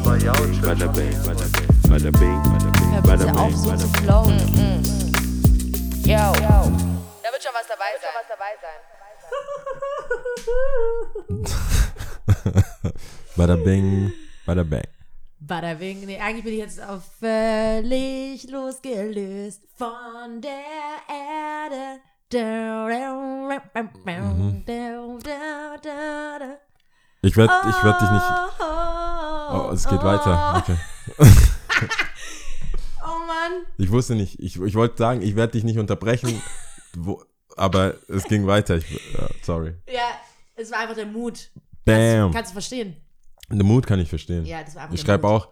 aber ja, bada bing, bada bing, bada bing, bada bing, so bada zu bing. flowen. Yo. Da wird schon was dabei sein. Was dabei sein. Bada bing, bada bang. Bada bing. Nee, eigentlich bin ich jetzt auch völlig losgelöst von der Erde. Mhm. Ich werde ich werd dich nicht. Oh, es geht weiter. Okay. Oh Mann. Ich wusste nicht. Ich, ich wollte sagen, ich werde dich nicht unterbrechen. Wo, aber es ging weiter. Ich, ja, sorry. Ja, es war einfach der Mut. Bam. Kannst, kannst du verstehen? Den Mut kann ich verstehen. Ja, das war einfach Ich schreibe auch,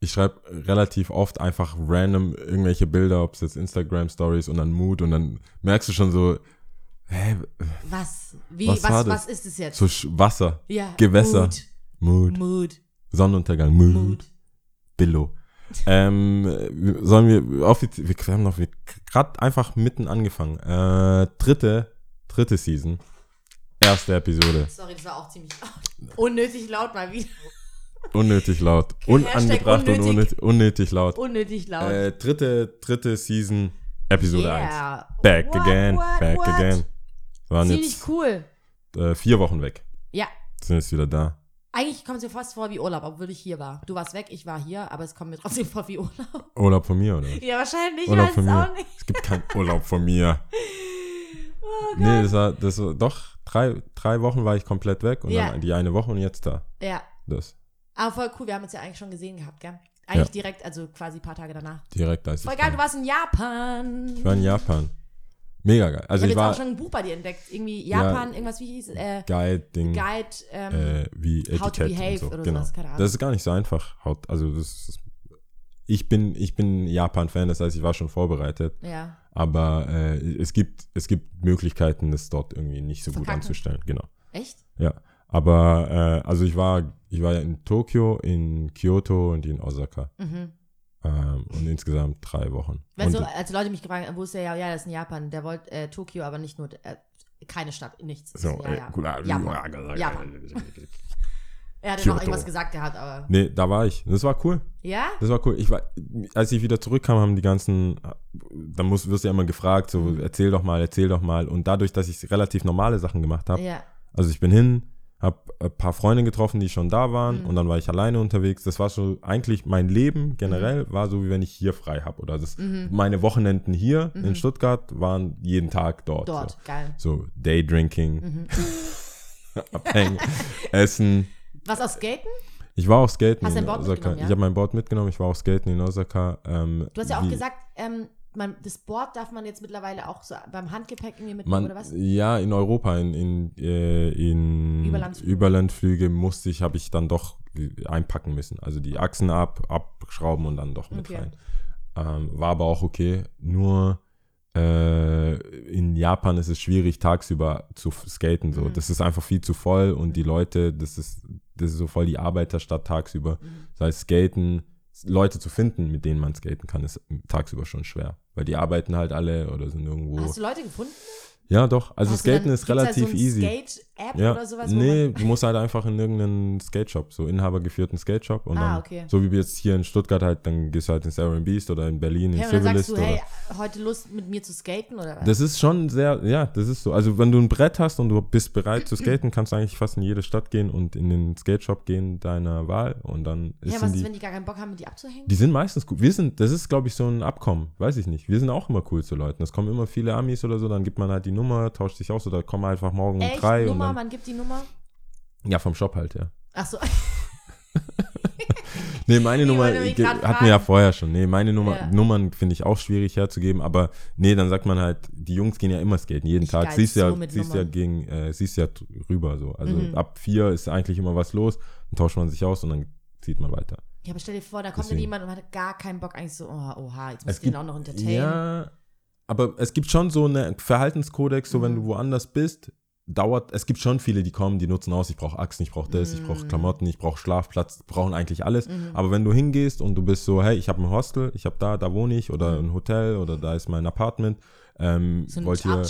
ich schreibe relativ oft einfach random irgendwelche Bilder, ob es jetzt Instagram Stories und dann Mut und dann merkst du schon so, hä, Was? Wie? Was Was, was, ist es jetzt? so Wasser, ja, Gewässer. Mut. Mut, Mut. Sonnenuntergang, Mut, Mut. Billo. ähm, wir- sollen wir offiziell, wir haben noch gerade einfach mitten angefangen. Äh, dritte, dritte Season, erste Episode, Sorry, das war auch ziemlich unnötig laut mal wieder. unnötig laut, unangebracht und unnötig. unnötig, unnötig laut. Unnötig laut. Äh, dritte, dritte Season, Episode 1. yeah. Back What, again, what, back what? again. Waren Ziemlich jetzt cool. äh, vier Wochen weg. Ja. Sind jetzt wieder da. Eigentlich kommt es mir fast vor wie Urlaub, obwohl ich hier war. Du warst weg, ich war hier, aber es kommt mir trotzdem vor wie Urlaub. Urlaub von mir, oder? Ja, wahrscheinlich, ich Urlaub von es mir. auch nicht. Es gibt keinen Urlaub von mir. Oh Gott. nee, das war, das war doch drei, drei Wochen war ich komplett weg und Ja. dann die eine Woche und jetzt da. Ja, Das. aber voll cool, wir haben uns ja eigentlich schon gesehen gehabt, gell? Eigentlich Ja. direkt, also quasi ein paar Tage danach. Direkt als Voll geil, kam. du warst in Japan. Ich war in Japan. Mega geil. ich Also habe ich, jetzt war auch schon ein Buch bei dir entdeckt. Irgendwie Japan, irgendwas, wie hieß? Äh, Guide-Ding, Guide, ähm, äh, wie How to Etikett Behave so. oder genau. sowas, keine Ahnung. Das ist gar nicht so einfach. Also das ist, ich bin, ich bin Japan-Fan, das heißt, ich war schon vorbereitet. ja. Aber äh, es, gibt, es gibt Möglichkeiten, das dort irgendwie nicht so gut Verkacken. anzustellen. Genau. Echt? Ja. Aber äh, also ich war, ich war ja in Tokio, in Kyoto und in Osaka. Mhm. Ähm, und insgesamt drei Wochen. Weißt du, als Leute mich gefragt haben, wo ist der? Ja, ja, das ist in Japan. Der wollte äh, Tokio, aber nicht nur, äh, keine Stadt, nichts. so, ja, ja. gut, äh, Japan. Japan. Er hatte Kyoto. noch irgendwas gesagt gehabt, aber. Nee, da war ich. Das war cool. Ja? Das war cool. Ich war, als ich wieder zurückkam, haben die ganzen, da muss, wirst du ja immer gefragt, so Mhm. erzähl doch mal, erzähl doch mal. Und dadurch, dass ich relativ normale Sachen gemacht habe, Ja. also ich bin hin, habe ein paar Freunde getroffen, die schon da waren Mhm. und dann war ich alleine unterwegs. Das war so eigentlich mein Leben generell war so wie wenn ich hier frei habe oder das Mhm. meine Wochenenden hier in Stuttgart waren jeden Tag dort. Dort, geil. So, so Daydrinking, Mhm. abhängen, essen. Was aus Skaten? Ich war auch skaten Hast in dein Board Osaka. ja? Ich habe mein Board mitgenommen. Ich war auch skaten in Osaka. Ähm, Du hast ja auch gesagt, ähm, man, das Board darf man jetzt mittlerweile auch so beim Handgepäck irgendwie mitnehmen, Man, oder was? ja, in Europa, in, in, äh, in Überlandsflüge. Überlandflüge musste ich, habe ich dann doch einpacken müssen. Also die Achsen ab, abschrauben und dann doch mit Okay. rein. Ähm, war aber auch okay. Nur äh, in Japan ist es schwierig, tagsüber zu skaten. So. Mhm. Das ist einfach viel zu voll und die Leute, das ist, das ist so voll die Arbeiterstadt tagsüber. Mhm. Das heißt, Skaten, Leute zu finden, mit denen man skaten kann, ist tagsüber schon schwer. Weil die arbeiten halt alle oder sind irgendwo. Hast du Leute gefunden? Ja, doch. Also Hast Skaten ist relativ so ein easy. Skate-App Ja. oder sowas? nee, du musst halt einfach in irgendeinen Skate-Shop, so inhabergeführten Skate-Shop. Und Ah, dann, okay. so wie wir jetzt hier in Stuttgart halt, dann gehst du halt ins Iron Beast oder in Berlin in Hey, und dann sagst Civilist. du, Oder, hey, heute Lust mit mir zu skaten oder was? das ist schon sehr, ja, das ist so. Also wenn du ein Brett hast und du bist bereit zu skaten, kannst du eigentlich fast in jede Stadt gehen und in den Skate-Shop gehen deiner Wahl und dann ist ja, was ist, die, wenn die gar keinen Bock haben, mit dir abzuhängen? die sind meistens gut. Wir sind, das ist, glaube ich, so ein Abkommen. Weiß ich nicht. Wir sind auch immer cool zu Leuten. Es kommen immer viele Amis oder so, dann gibt man halt die Nummer, tauscht sich aus oder kommen einfach morgen um Echt? drei und Nummer, dann. man gibt die Nummer? Ja, vom Shop halt, ja. Ach so. Nee, meine Ich Nummer hatten wir ja fragen. vorher schon. Nee, meine Nummer, Ja. Nummern finde ich auch schwierig herzugeben, aber nee, dann sagt man halt, die Jungs gehen ja immer skaten, jeden Ich Tag. Siehst ja, so mit siehst ja gegen, äh, siehst ja rüber so. Also Mhm. ab vier ist eigentlich immer was los, dann tauscht man sich aus und dann zieht man weiter. Ja, aber stell dir vor, da kommt dann Deswegen. jemand und hat gar keinen Bock, eigentlich so, oh, oha, jetzt Es muss ich den auch noch entertainen. Ja, aber es gibt schon so eine Verhaltenskodex, so wenn Mhm. du woanders bist, dauert, es gibt schon viele, die kommen, die nutzen aus, ich brauche Achsen, ich brauche das, ich brauche Mhm. Klamotten, ich brauche Schlafplatz, brauchen eigentlich alles. Mhm. Aber wenn du hingehst und du bist so, hey, ich habe ein Hostel, ich habe da, da wohne ich oder ein Hotel oder da ist mein Apartment, ähm, So wollt ihr,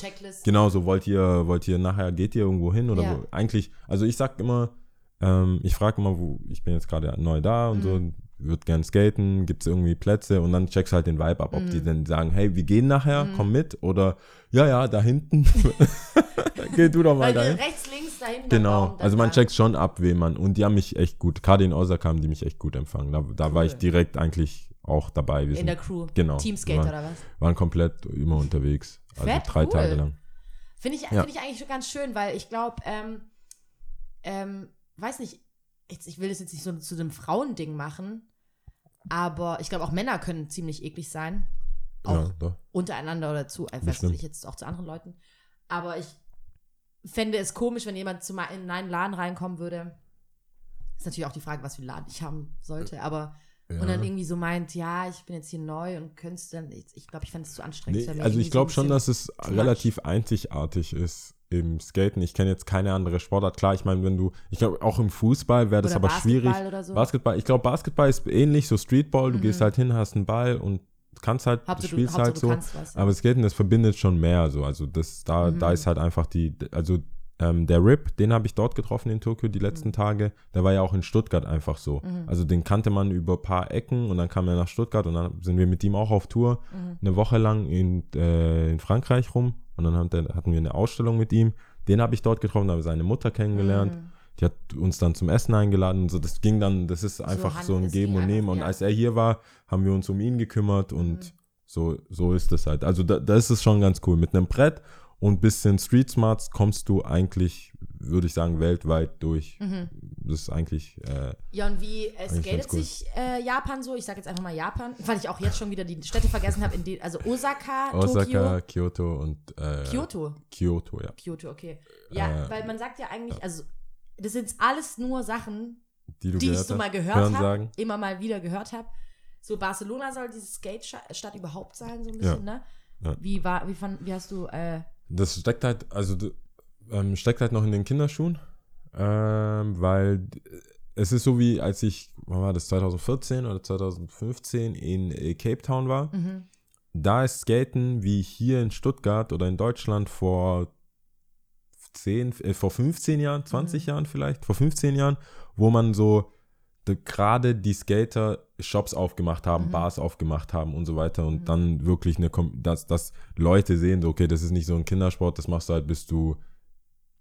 genau so, wollt ihr, wollt ihr nachher, geht ihr irgendwo hin oder Ja. wo, eigentlich, also ich sag immer, Ähm, ich frage immer, wo, ich bin jetzt gerade neu da und so, würde gern skaten, gibt es irgendwie Plätze und dann checkst du halt den Vibe ab, ob die dann sagen, hey, wir gehen nachher, komm mit oder ja, ja, da hinten. Geh du doch mal dahin. rechts, links, dahin. Genau, also man checkt schon ab, wen man, und die haben mich echt gut, gerade in Osaka haben die mich echt gut empfangen. Da, da war ich direkt eigentlich auch dabei. Wir In sind, der Crew. Genau. Teamskater wir oder was? waren komplett immer unterwegs. Also Fett, drei cool. Tage lang. Finde ich, Ja. find ich eigentlich schon ganz schön, weil ich glaube, ähm, ähm, weiß nicht, jetzt, ich will das jetzt nicht so zu einem Frauending machen, aber ich glaube, auch Männer können ziemlich eklig sein. Auch Ja, doch. untereinander oder zu, weiß Bestimmt. nicht, jetzt auch zu anderen Leuten. Aber ich fände es komisch, wenn jemand zu in einen Laden reinkommen würde. Ist natürlich auch die Frage, was für einen Laden ich haben sollte, aber Ja. und dann irgendwie so meint, ja, ich bin jetzt hier neu und könntest dann, ich, ich glaube, ich fände es zu anstrengend. Nee, also ich glaube so schon, dass es relativ einzigartig ist im Skaten. Ich kenne jetzt keine andere Sportart. Klar, ich meine, wenn du, ich glaube auch im Fußball wäre das aber schwierig. Basketball oder so. Basketball, ich glaube, Basketball ist ähnlich, so Streetball. Du Mhm. gehst halt hin, hast einen Ball und kannst halt, du Hauptsache, du, spielst halt du so. kannst was. Aber Skaten, das verbindet schon mehr so. Also das, da, Mhm. da ist halt einfach die, also ähm, der Rip, den habe ich dort getroffen in Tokio die Mhm. letzten Tage. Der war ja auch in Stuttgart einfach so. Also den kannte man über ein paar Ecken und dann kam er nach Stuttgart und dann sind wir mit ihm auch auf Tour Mhm. eine Woche lang in, äh, in Frankreich rum und dann hat hatten wir eine Ausstellung mit ihm. Den habe ich dort getroffen, da habe seine Mutter kennengelernt. Mhm. Die hat uns dann zum Essen eingeladen und so. Das ging dann, das ist einfach Hand- so ein Geben und Nehmen. Und ja. als er hier war, haben wir uns um ihn gekümmert und Mhm. so, so ist es halt. Also da, da ist es schon ganz cool. Mit einem Brett und bisschen Street Smarts kommst du eigentlich, würde ich sagen, weltweit durch. Mhm. Das ist eigentlich, äh, Ja, und wie äh, skatet cool. sich äh, Japan so? Ich sage jetzt einfach mal Japan, weil ich auch jetzt schon wieder die Städte vergessen habe. Also Osaka, Osaka, Tokio, Kyoto und äh, Kyoto. Kyoto, ja. Kyoto, okay. Ja, Äh, weil man sagt ja eigentlich, also das sind alles nur Sachen, Die du die ich gehört so hast. mal gehört habe, immer mal wieder gehört habe. So Barcelona soll diese Skate-Stadt überhaupt sein, so ein bisschen, ne? Ja. Wie war, wie fand, wie hast du, äh, Das steckt halt, also ähm, steckt halt noch in den Kinderschuhen, ähm, weil es ist so wie, als ich, wann war das, 2014 oder 2015 in äh, Cape Town war. mhm. Da ist Skaten wie hier in Stuttgart oder in Deutschland vor 10, äh, vor 15 Jahren, 20 Jahren vielleicht, vor 15 Jahren, wo man so gerade die Skater Shops aufgemacht haben, Mhm. Bars aufgemacht haben und so weiter und dann wirklich eine, dass, dass Leute sehen, so, okay, das ist nicht so ein Kindersport, das machst du halt, bis du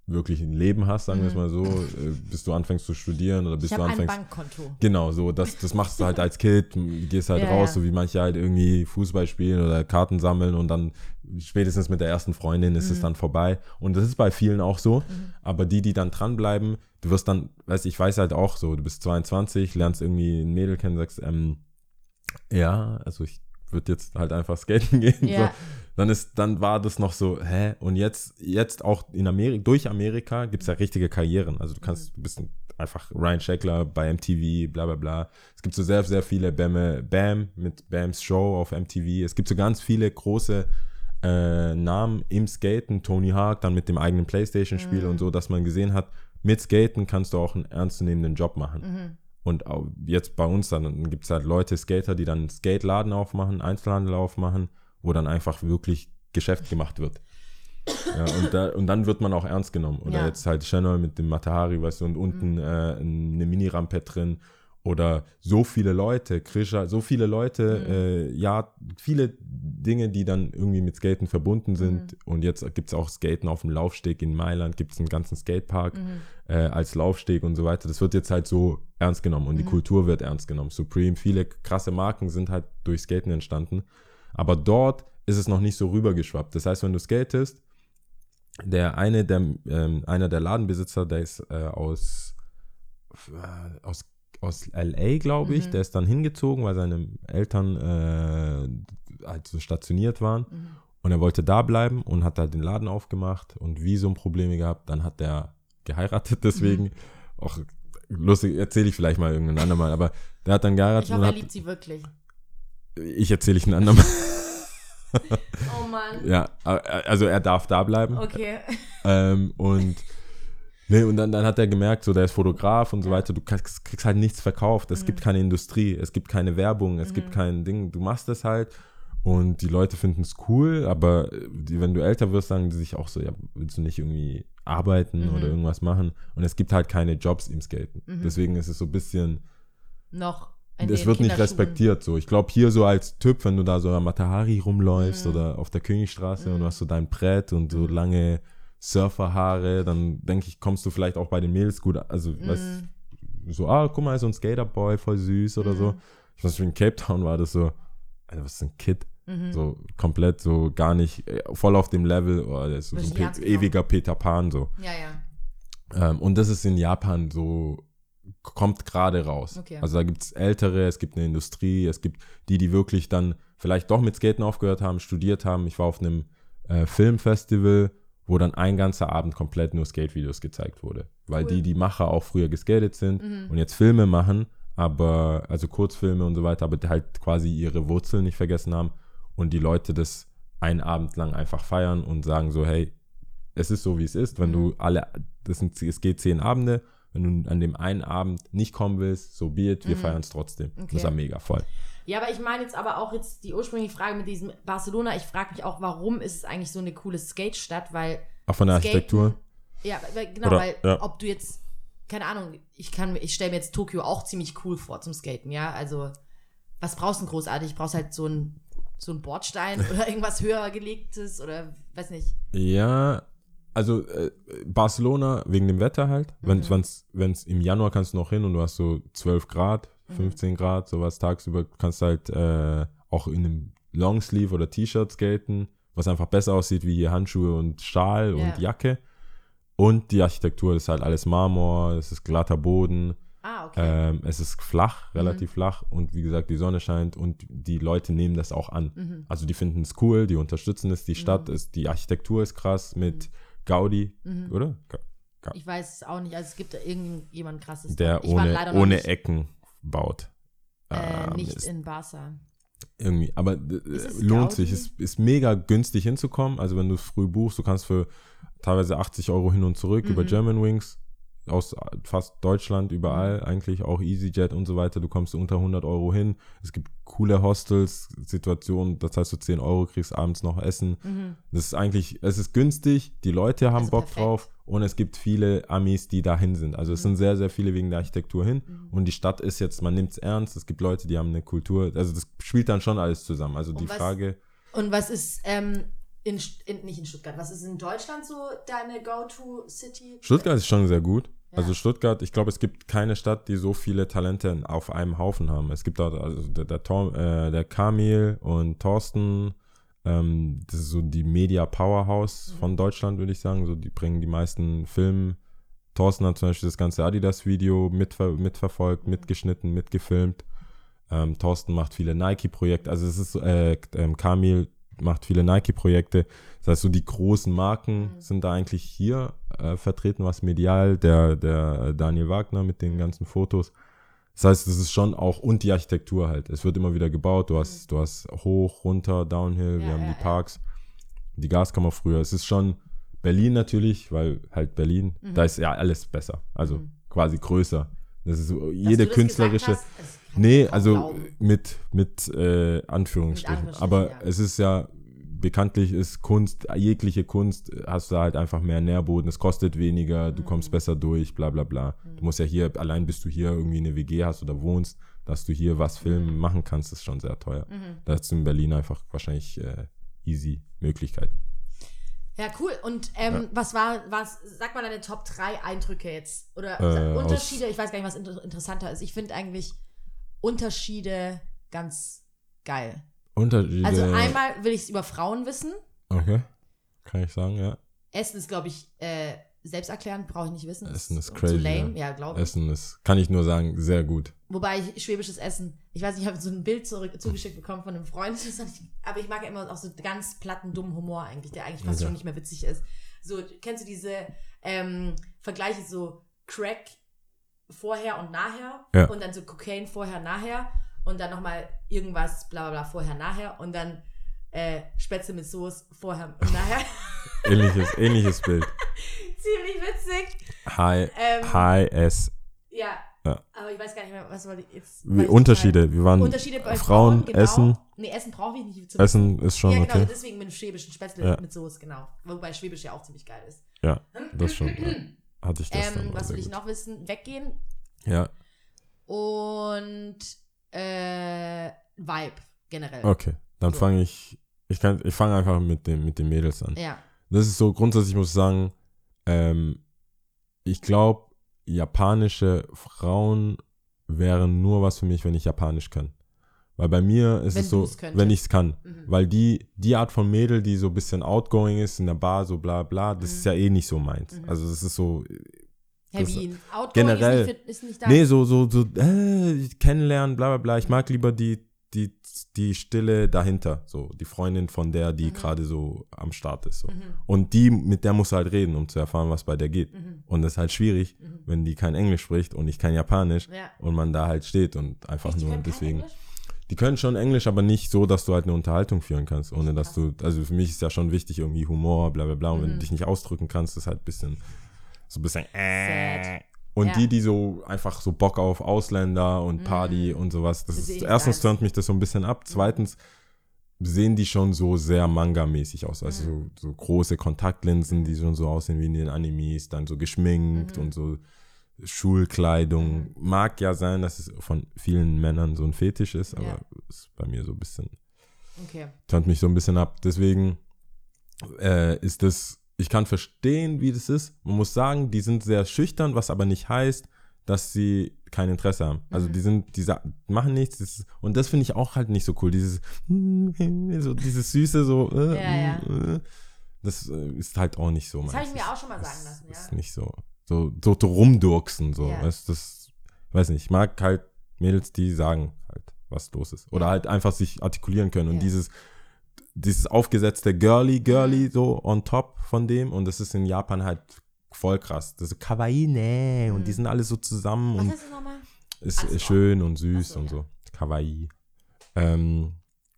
wirklich ein Leben hast, sagen wir es Mhm. mal so, äh, bis du anfängst zu studieren oder bis ich du habe ein anfängst. Bankkonto. Genau, so, das, das machst du halt als Kind, gehst halt Ja, raus, ja. so wie manche halt irgendwie Fußball spielen oder Karten sammeln und dann spätestens mit der ersten Freundin ist Mhm. es dann vorbei. Und das ist bei vielen auch so. Aber die, die dann dranbleiben, du wirst dann, weißt ich weiß halt auch so, du bist 22, lernst irgendwie ein Mädel kennen, sagst, ähm, ja, also ich würde jetzt halt einfach skaten gehen. Ja. So. Dann ist, dann war das noch so, hä? Und jetzt, jetzt auch in Amerika, durch Amerika gibt es ja richtige Karrieren. Also du kannst, du bist ein, einfach Ryan Sheckler bei MTV, bla bla bla. Es gibt so sehr, sehr viele Bämme, Bam mit Bams Show auf MTV. Es gibt so ganz viele große äh, Namen im Skaten, Tony Hawk, dann mit dem eigenen Playstation-Spiel und so, dass man gesehen hat, mit Skaten kannst du auch einen ernstzunehmenden Job machen. Mhm. Und jetzt bei uns dann gibt es halt Leute, Skater, die dann einen Skateladen aufmachen, Einzelhandel aufmachen, wo dann einfach wirklich Geschäft gemacht wird. Ja, und, da, und dann wird man auch ernst genommen. Oder Ja. jetzt halt Channel mit dem Matahari, weißt du, und unten äh, eine Mini-Rampe drin. Oder so viele Leute, Krisha, so viele Leute, äh, ja, viele Dinge, die dann irgendwie mit Skaten verbunden sind. Und jetzt gibt es auch Skaten auf dem Laufsteg in Mailand, gibt es einen ganzen Skatepark äh, als Laufsteg und so weiter. Das wird jetzt halt so ernst genommen und die Kultur wird ernst genommen. Supreme, viele krasse Marken sind halt durch Skaten entstanden. Aber dort ist es noch nicht so rübergeschwappt. Das heißt, wenn du skatest, der eine der, ähm, einer der Ladenbesitzer, der ist äh, aus, äh, aus, aus LA, glaube ich, der ist dann hingezogen, weil seine Eltern äh, halt so stationiert waren. Und er wollte da bleiben und hat halt den Laden aufgemacht und Visumprobleme gehabt. Dann hat er geheiratet, deswegen. Auch lustig, erzähle ich vielleicht mal irgendein andermal, aber der hat dann geheiratet Ich hoffe, und er liebt sie wirklich. ich erzähle ich ein andermal. Oh Mann. ja, also er darf da bleiben. Okay. Ähm, und nee, und dann, dann hat er gemerkt, so der ist Fotograf und so weiter, du kriegst, kriegst halt nichts verkauft. Es gibt keine Industrie, es gibt keine Werbung, es gibt kein Ding. Du machst es halt und die Leute finden es cool, aber äh, die, wenn du älter wirst, sagen die sich auch so, ja, willst du nicht irgendwie arbeiten Mhm. oder irgendwas machen. Und es gibt halt keine Jobs im Skaten. Mhm. Deswegen ist es so ein bisschen, Noch. es wird nicht respektiert. So, ich glaube hier so als Typ, wenn du da so am Matahari rumläufst Mhm. oder auf der Königstraße und du hast so dein Brett und so Mhm. lange Surferhaare, dann denke ich, kommst du vielleicht auch bei den Mädels gut. Also, weißt, Mhm. so, ah, guck mal, so ein Skaterboy, voll süß oder so. Mhm. Ich weiß nicht, in Cape Town war das so, Alter, was ist ein Kid? Mhm. So komplett so gar nicht, äh, voll auf dem Level, oh, der ist so ein Pe genommen. ewiger Peter Pan so. Ja, ja. Ähm, und das ist in Japan so, kommt gerade raus. Okay. Also da gibt es Ältere, es gibt eine Industrie, es gibt die, die wirklich dann vielleicht doch mit Skaten aufgehört haben, studiert haben. Ich war auf einem äh, Filmfestival, wo dann ein ganzer Abend komplett nur Skate-Videos gezeigt wurde. Weil Cool. die, die Macher auch früher geskatet sind Mhm. und jetzt Filme machen, aber, also Kurzfilme und so weiter, aber halt quasi ihre Wurzeln nicht vergessen haben und die Leute das einen Abend lang einfach feiern und sagen so, hey, es ist so, wie es ist. Wenn Mhm. du alle, das sind, es geht zehn Abende, wenn du an dem einen Abend nicht kommen willst, so be it, wir Mhm. feiern es trotzdem. Okay. Das ist ja mega voll. Ja, aber ich meine jetzt aber auch jetzt die ursprüngliche Frage mit diesem Barcelona. Ich frage mich auch, warum ist es eigentlich so eine coole Skate-Stadt? Weil Auch von der Skaten- Architektur. Ja, weil, genau, Oder- weil ja. ob du jetzt, keine Ahnung, ich kann, ich stelle mir jetzt Tokio auch ziemlich cool vor zum Skaten, ja. Also, was brauchst du denn großartig? Brauchst halt so ein, so ein Bordstein oder irgendwas höher gelegtes oder weiß nicht. Ja, also äh, Barcelona wegen dem Wetter halt. Wenn Mhm. es im Januar kannst du noch hin und du hast so 12 Grad, Mhm. 15 Grad, sowas tagsüber, kannst halt äh, auch in einem Longsleeve oder T-Shirt skaten, was einfach besser aussieht wie hier Handschuhe und Schal Ja. und Jacke. Und die Architektur ist halt alles Marmor, es ist glatter Boden, Ah, okay. ähm, es ist flach, relativ flach und wie gesagt, die Sonne scheint und die Leute nehmen das auch an. Mhm. Also die finden es cool, die unterstützen es, die Stadt ist, die Architektur ist krass mit Gaudi, Mhm. oder? Ga- Ich weiß es auch nicht. Also, es gibt da irgendjemand krasses. Der ohne, ohne Ecken baut. äh, Ähm, nicht ist in Barca. irgendwie, aber äh, es lohnt Gaudi? sich. Es ist mega günstig hinzukommen. Also wenn du früh buchst, du kannst für teilweise 80 Euro hin und zurück über Mhm. Germanwings aus fast Deutschland überall, eigentlich auch EasyJet und so weiter. Du kommst unter 100 Euro hin. Es gibt coole Hostels, Situationen, das heißt, du 10 Euro kriegst abends noch Essen. Mhm. Das ist eigentlich, es ist günstig, die Leute haben Also Bock perfekt. drauf und es gibt viele Amis, die dahin sind. Also es sind sehr, sehr viele wegen der Architektur hin Mhm. und die Stadt ist jetzt, man nimmt es ernst, es gibt Leute, die haben eine Kultur, also das spielt dann schon alles zusammen. Also die was- Frage, Und was ist, ähm, in, in, nicht in Stuttgart, was ist in Deutschland so deine Go-To-City? Stuttgart ist schon sehr gut. Ja. Also Stuttgart, ich glaube, es gibt keine Stadt, die so viele Talente auf einem Haufen haben. Es gibt dort also der, der, Tom, äh, der Kamil und Thorsten, ähm, das ist so die Media Powerhouse Mhm. von Deutschland, würde ich sagen. So, die bringen die meisten Filme. Thorsten hat zum Beispiel das ganze Adidas-Video mitver mitverfolgt, Mhm. mitgeschnitten, mitgefilmt. Ähm, Thorsten macht viele Nike-Projekte. Also es ist so, äh, ähm, Kamil macht viele Nike-Projekte. Das heißt, so die großen Marken Mhm. sind da eigentlich hier äh, vertreten, was medial, der, der Daniel Wagner mit den ganzen Fotos. Das heißt, es ist schon auch, und die Architektur halt. Es wird immer wieder gebaut. Du hast, du hast hoch, runter, downhill, wir Ja, haben ja, die. Parks, die Gaskammer früher. Es ist schon Berlin natürlich, weil halt Berlin, Mhm. da ist ja alles besser. Also Mhm. quasi größer. Das ist Dass jede künstlerische. hast, Nee, also glauben. mit, mit äh, Anführungsstrichen. Mit Anführungsstrichen, Aber ja. es ist ja, bekanntlich ist Kunst, jegliche Kunst, hast du halt einfach mehr Nährboden, es kostet weniger, du Mhm. kommst besser durch, bla bla bla. Du musst ja hier, allein bis du hier irgendwie eine WG hast oder wohnst, dass du hier was filmen machen kannst, ist schon sehr teuer. Mhm. Da hast du in Berlin einfach wahrscheinlich äh, easy Möglichkeiten. Ja, cool. Und ähm, was war, was, sag mal deine Top 3 Eindrücke jetzt? Oder Äh, Unterschiede, ich weiß gar nicht, was inter interessanter ist. Ich finde eigentlich Unterschiede ganz geil. Unterschiede. Also einmal will ich es über Frauen wissen. Okay. Kann ich sagen, ja. Essen ist, glaube ich, äh, selbsterklärend, brauche ich nicht wissen. Essen ist zu crazy, lame, ja. ja, glaube ich. Essen ist, kann ich nur sagen, sehr gut. Wobei ich schwäbisches Essen, ich weiß nicht, ich habe so ein Bild zurück, zugeschickt bekommen von einem Freund, aber ich mag ja immer auch so ganz platten, dummen Humor eigentlich, der eigentlich fast Okay. schon nicht mehr witzig ist. So, kennst du diese ähm, Vergleiche so Crack vorher und nachher Ja. und dann so Cocaine vorher, nachher und dann nochmal irgendwas bla bla bla vorher, nachher und dann äh, Spätzle mit Soße vorher und nachher. Ähnliches, ähnliches Bild. Ziemlich witzig. High, Ähm, High S. Ja. Ja. Aber ich weiß gar nicht mehr, was wollte ich jetzt. Wie Unterschiede. Wir waren Unterschiede bei Frauen, Frauen, genau. Essen. Nee, Essen brauche ich nicht. zu Essen ist schon ja, genau, okay. deswegen mit dem schwäbischen Spätzle Ja. mit Soße, genau. Wobei Schwäbisch ja auch ziemlich geil ist. Ja, das schon. ja. Hatte ich das. Ähm, was will ich noch wissen? Weggehen Ja, und äh, Vibe generell. okay. Dann So. fange ich. Ich, kann- ich fange einfach mit, dem, mit den Mädels an. Ja. Das ist so, grundsätzlich muss ich sagen, ähm, ich glaube, japanische Frauen wären nur was für mich, wenn ich Japanisch kann. Weil bei mir ist Wenn es so, wenn ich es kann. Mhm. Weil die, die Art von Mädel, die so ein bisschen outgoing ist in der Bar, so bla bla, das ist ja eh nicht so meins. Mhm. Also das ist so, Hey, das- wie? Outgoing generell- Ist nicht, fit- ist nicht da. nee, so, so, so, äh, kennenlernen, bla bla bla. Ich mag lieber die, die, die Stille dahinter, so, die Freundin von der, die Mhm. gerade so am Start ist. So. Mhm. Und die, mit der musst du halt reden, um zu erfahren, was bei der geht. Mhm. Und das ist halt schwierig, Mhm. wenn die kein Englisch spricht und ich kein Japanisch Ja. und man da halt steht und einfach Echt, nur kein deswegen. Die können schon Englisch, aber nicht so, dass du halt eine Unterhaltung führen kannst, ohne dass du, also für mich ist ja schon wichtig, irgendwie Humor, bla bla bla. Und wenn Mhm. du dich nicht ausdrücken kannst, ist halt ein bisschen, so ein bisschen äh. Und Ja. die, die so einfach so Bock auf Ausländer und Party und sowas, das Das ist, erstens turnt mich das so ein bisschen ab. Zweitens sehen die schon so sehr Manga-mäßig aus. Also Mhm. so, so große Kontaktlinsen, die schon so aussehen wie in den Animes, dann so geschminkt Mhm. und so Schulkleidung. Mag ja sein, dass es von vielen Männern so ein Fetisch ist, aber Ja. ist bei mir so ein bisschen, Okay. turnt mich so ein bisschen ab. Deswegen äh, ist das, ich kann verstehen, wie das ist. Man muss sagen, die sind sehr schüchtern, was aber nicht heißt, dass sie kein Interesse haben. Also Mhm. die sind, die machen nichts. Das ist, und das finde ich auch halt nicht so cool. Dieses, so dieses süße, so, äh, Ja, ja. äh, das äh, ist halt auch nicht so. Das habe ich mir auch schon mal sagen lassen, Ist ja. nicht so, so, so, so rumdurksen, so. Ja. Weißt, das, weiß nicht, ich mag halt Mädels, die sagen halt, was los ist. Oder halt einfach sich artikulieren können. Und dieses, dieses aufgesetzte Girly, Girly, so on top von dem. Und das ist in Japan halt voll krass. Das ist Kawaii, ne. Und die Mhm. sind alle so zusammen Was und heißt das nochmal? ist Alles schön und süß so, und so. Kawaii. Ähm,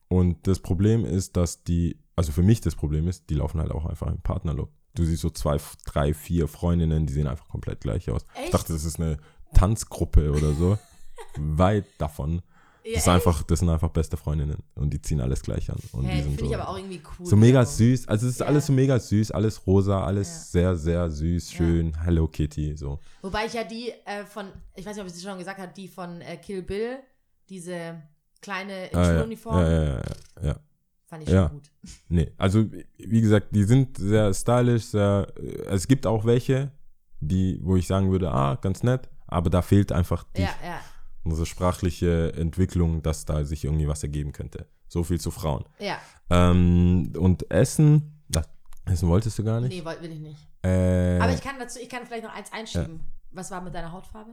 und das Problem ist, dass die, also für mich das Problem ist, die laufen halt auch einfach im Partnerlook. Du siehst so zwei, drei, vier Freundinnen, die sehen einfach komplett gleich aus. Ich Echt? dachte, das ist eine Tanzgruppe oder so. Weit davon. Ja, Das, ist einfach, das sind einfach beste Freundinnen und die ziehen alles gleich an. Und Hey, die sind finde so, ich aber auch irgendwie cool. so mega so. süß. Also es ist Ja. alles so mega süß, alles rosa, alles Ja. sehr, sehr süß, Ja. schön. Hello Kitty, so. Wobei ich ja die äh, von, ich weiß nicht, ob ich es schon gesagt habe, die von äh, Kill Bill, diese kleine in Ah, ja. Schuluniform, Ja, ja, ja, ja, ja. fand ich schon Ja. gut. Nee, also wie gesagt, die sind sehr stylisch, sehr, es gibt auch welche, die, wo ich sagen würde, ah, ganz nett, aber da fehlt einfach die, Ja, ja, unsere sprachliche Entwicklung, dass da sich irgendwie was ergeben könnte. So viel zu Frauen. ja. Ähm, und Essen, das, Essen wolltest du gar nicht? Nee, woll- will ich nicht. Äh, Aber ich kann dazu, ich kann vielleicht noch eins einschieben. Was war mit deiner Hautfarbe?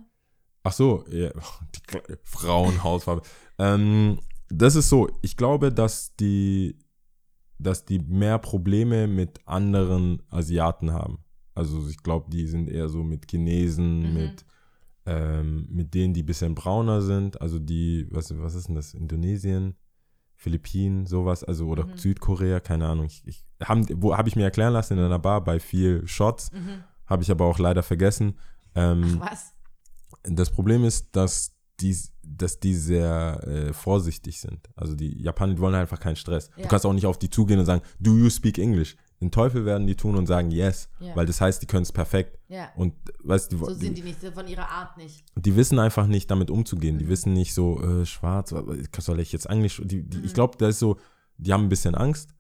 Ach so, ja, die Frauenhautfarbe. ähm, das ist so, ich glaube, dass die, dass die mehr Probleme mit anderen Asiaten haben. Also ich glaube, die sind eher so mit Chinesen, Mhm. mit, ähm, mit denen, die ein bisschen brauner sind. Also die, was, was ist denn das? Indonesien, Philippinen, sowas, also oder Mhm. Südkorea, keine Ahnung. Ich, ich, haben, wo habe ich mir erklären lassen in einer Bar bei viel Shots, Mhm. habe ich aber auch leider vergessen. Ähm, Ach, was? das Problem ist, dass die, dass die sehr äh, vorsichtig sind. Also die Japaner, die wollen einfach keinen Stress. Ja. Du kannst auch nicht auf die zugehen und sagen, do you speak English? Den Teufel werden die tun und sagen yes, Ja. weil das heißt, die können es perfekt. Ja. Und weißt du, So die, sind die nicht, von ihrer Art nicht. die wissen einfach nicht, damit umzugehen. Die Mhm. wissen nicht so, äh, schwarz, was soll ich jetzt Englisch? Die, die, Mhm. Ich glaube, da ist so, die haben ein bisschen Angst.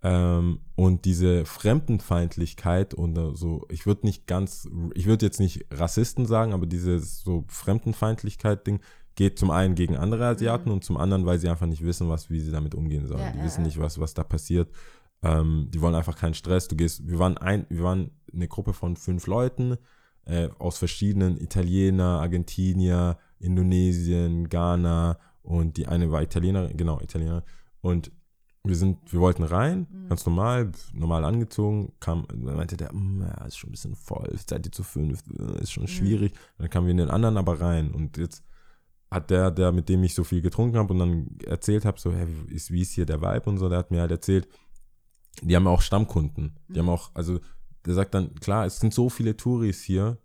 Ähm, und diese Fremdenfeindlichkeit und äh, so, ich würde nicht ganz, ich würde jetzt nicht Rassisten sagen, aber diese so Fremdenfeindlichkeit-Ding geht zum einen gegen andere Asiaten Mhm. und zum anderen, weil sie einfach nicht wissen, was, wie sie damit umgehen sollen. Ja, die ja, wissen ja. nicht, was, was da passiert. Ähm, die wollen einfach keinen Stress. Du gehst, wir waren ein, wir waren eine Gruppe von fünf Leuten äh, aus verschiedenen Italiener, Argentinier, Indonesien, Ghana und die eine war Italienerin, genau, Italiener. Und wir sind, wir wollten rein, Mhm. ganz normal, normal angezogen, kam, dann meinte der, "Mm, ja, ist schon ein bisschen voll, seid ihr zu fünf, äh, ist schon Mhm. schwierig. Dann kamen wir in den anderen aber rein und jetzt hat der, der, mit dem ich so viel getrunken habe und dann erzählt habe, so, hey, wie ist hier der Vibe und so, der hat mir halt erzählt, die haben auch Stammkunden. Die Mhm. haben auch, also der sagt dann, klar, es sind so viele Touris hier,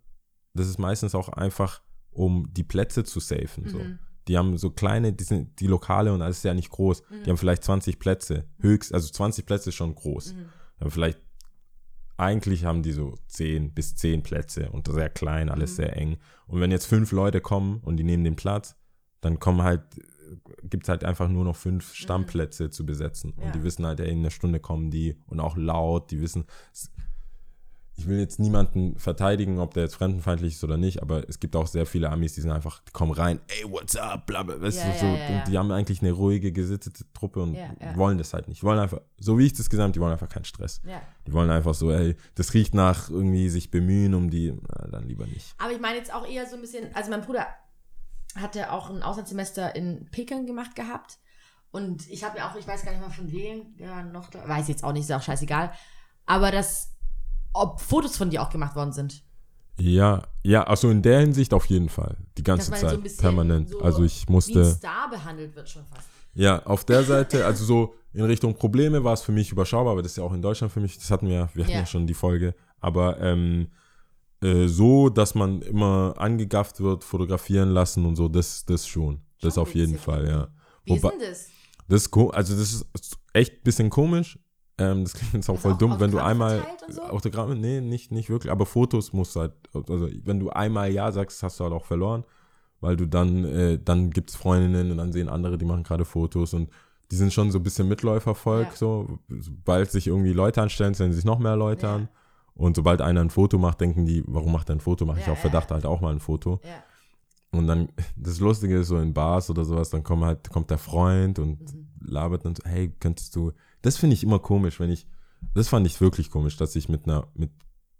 das ist meistens auch einfach um die Plätze zu safen. So. Mhm. Die haben so kleine, die, sind, die Lokale und alles ist ja nicht groß. Mhm. Die haben vielleicht 20 Plätze. Höchst, also 20 Plätze ist schon groß. Mhm. Aber vielleicht, eigentlich haben die so 10 bis 10 Plätze und sehr klein, alles Mhm. sehr eng. Und wenn jetzt fünf Leute kommen und die nehmen den Platz, dann kommen halt, gibt es halt einfach nur noch fünf Stammplätze zu besetzen. Mhm. Ja. Und die wissen halt, ey, in einer Stunde kommen die und auch laut, die wissen, ich will jetzt niemanden verteidigen, ob der jetzt fremdenfeindlich ist oder nicht, aber es gibt auch sehr viele Amis, die sind einfach, die kommen rein, ey, what's up, bla, bla, weißt Ja, du, so, ja, und die haben eigentlich eine ruhige, gesittete Truppe und wollen das halt nicht. Die wollen einfach, so wie ich das gesagt habe, die wollen einfach keinen Stress. Die wollen einfach so, ey, das riecht nach irgendwie sich bemühen um die, na, dann lieber nicht. Aber ich meine jetzt auch eher so ein bisschen, also mein Bruder hatte auch ein Auslandssemester in Peking gemacht gehabt. Und ich habe ja auch, ich weiß gar nicht mal von wem, der war noch da, weiß jetzt auch nicht, ist auch scheißegal. Aber das, ob Fotos von dir auch gemacht worden sind. Ja, ja, also in der Hinsicht auf jeden Fall. Die ganze Dass so Zeit, bisschen permanent. so also ich Wie ein musste, Star behandelt wird schon fast. ja, auf der Seite, also so in Richtung Probleme war es für mich überschaubar, aber das ist ja auch in Deutschland für mich, das hatten wir, wir hatten ja, Ja. schon die Folge, aber ähm, äh, so, dass man immer angegafft wird, fotografieren lassen und so, das, das schon. Das Schon auf jeden. Fall, ja. Wie Wobei- ist denn das? Das ist also das ist echt ein bisschen komisch. Ähm, das klingt jetzt auch Hast voll auch dumm, wenn du einmal so? Autogramme, nee, nicht, nicht wirklich, aber Fotos musst halt, also wenn du einmal Ja sagst, hast du halt auch verloren, weil du dann, äh, dann gibt es Freundinnen und dann sehen andere, die machen gerade Fotos und die sind schon so ein bisschen Mitläufervolk, Ja. so, sobald sich irgendwie Leute anstellen, stellen sich noch mehr Leute Ja. an und sobald einer ein Foto macht, denken die, warum macht er ein Foto, mache ich Ja, auf Verdacht ja. halt auch mal ein Foto. Ja. Und dann, das Lustige ist so in Bars oder sowas, dann kommt halt, kommt der Freund und Mhm. labert dann so, hey, könntest du, das finde ich immer komisch, wenn ich, das fand ich wirklich komisch, dass ich mit einer, mit,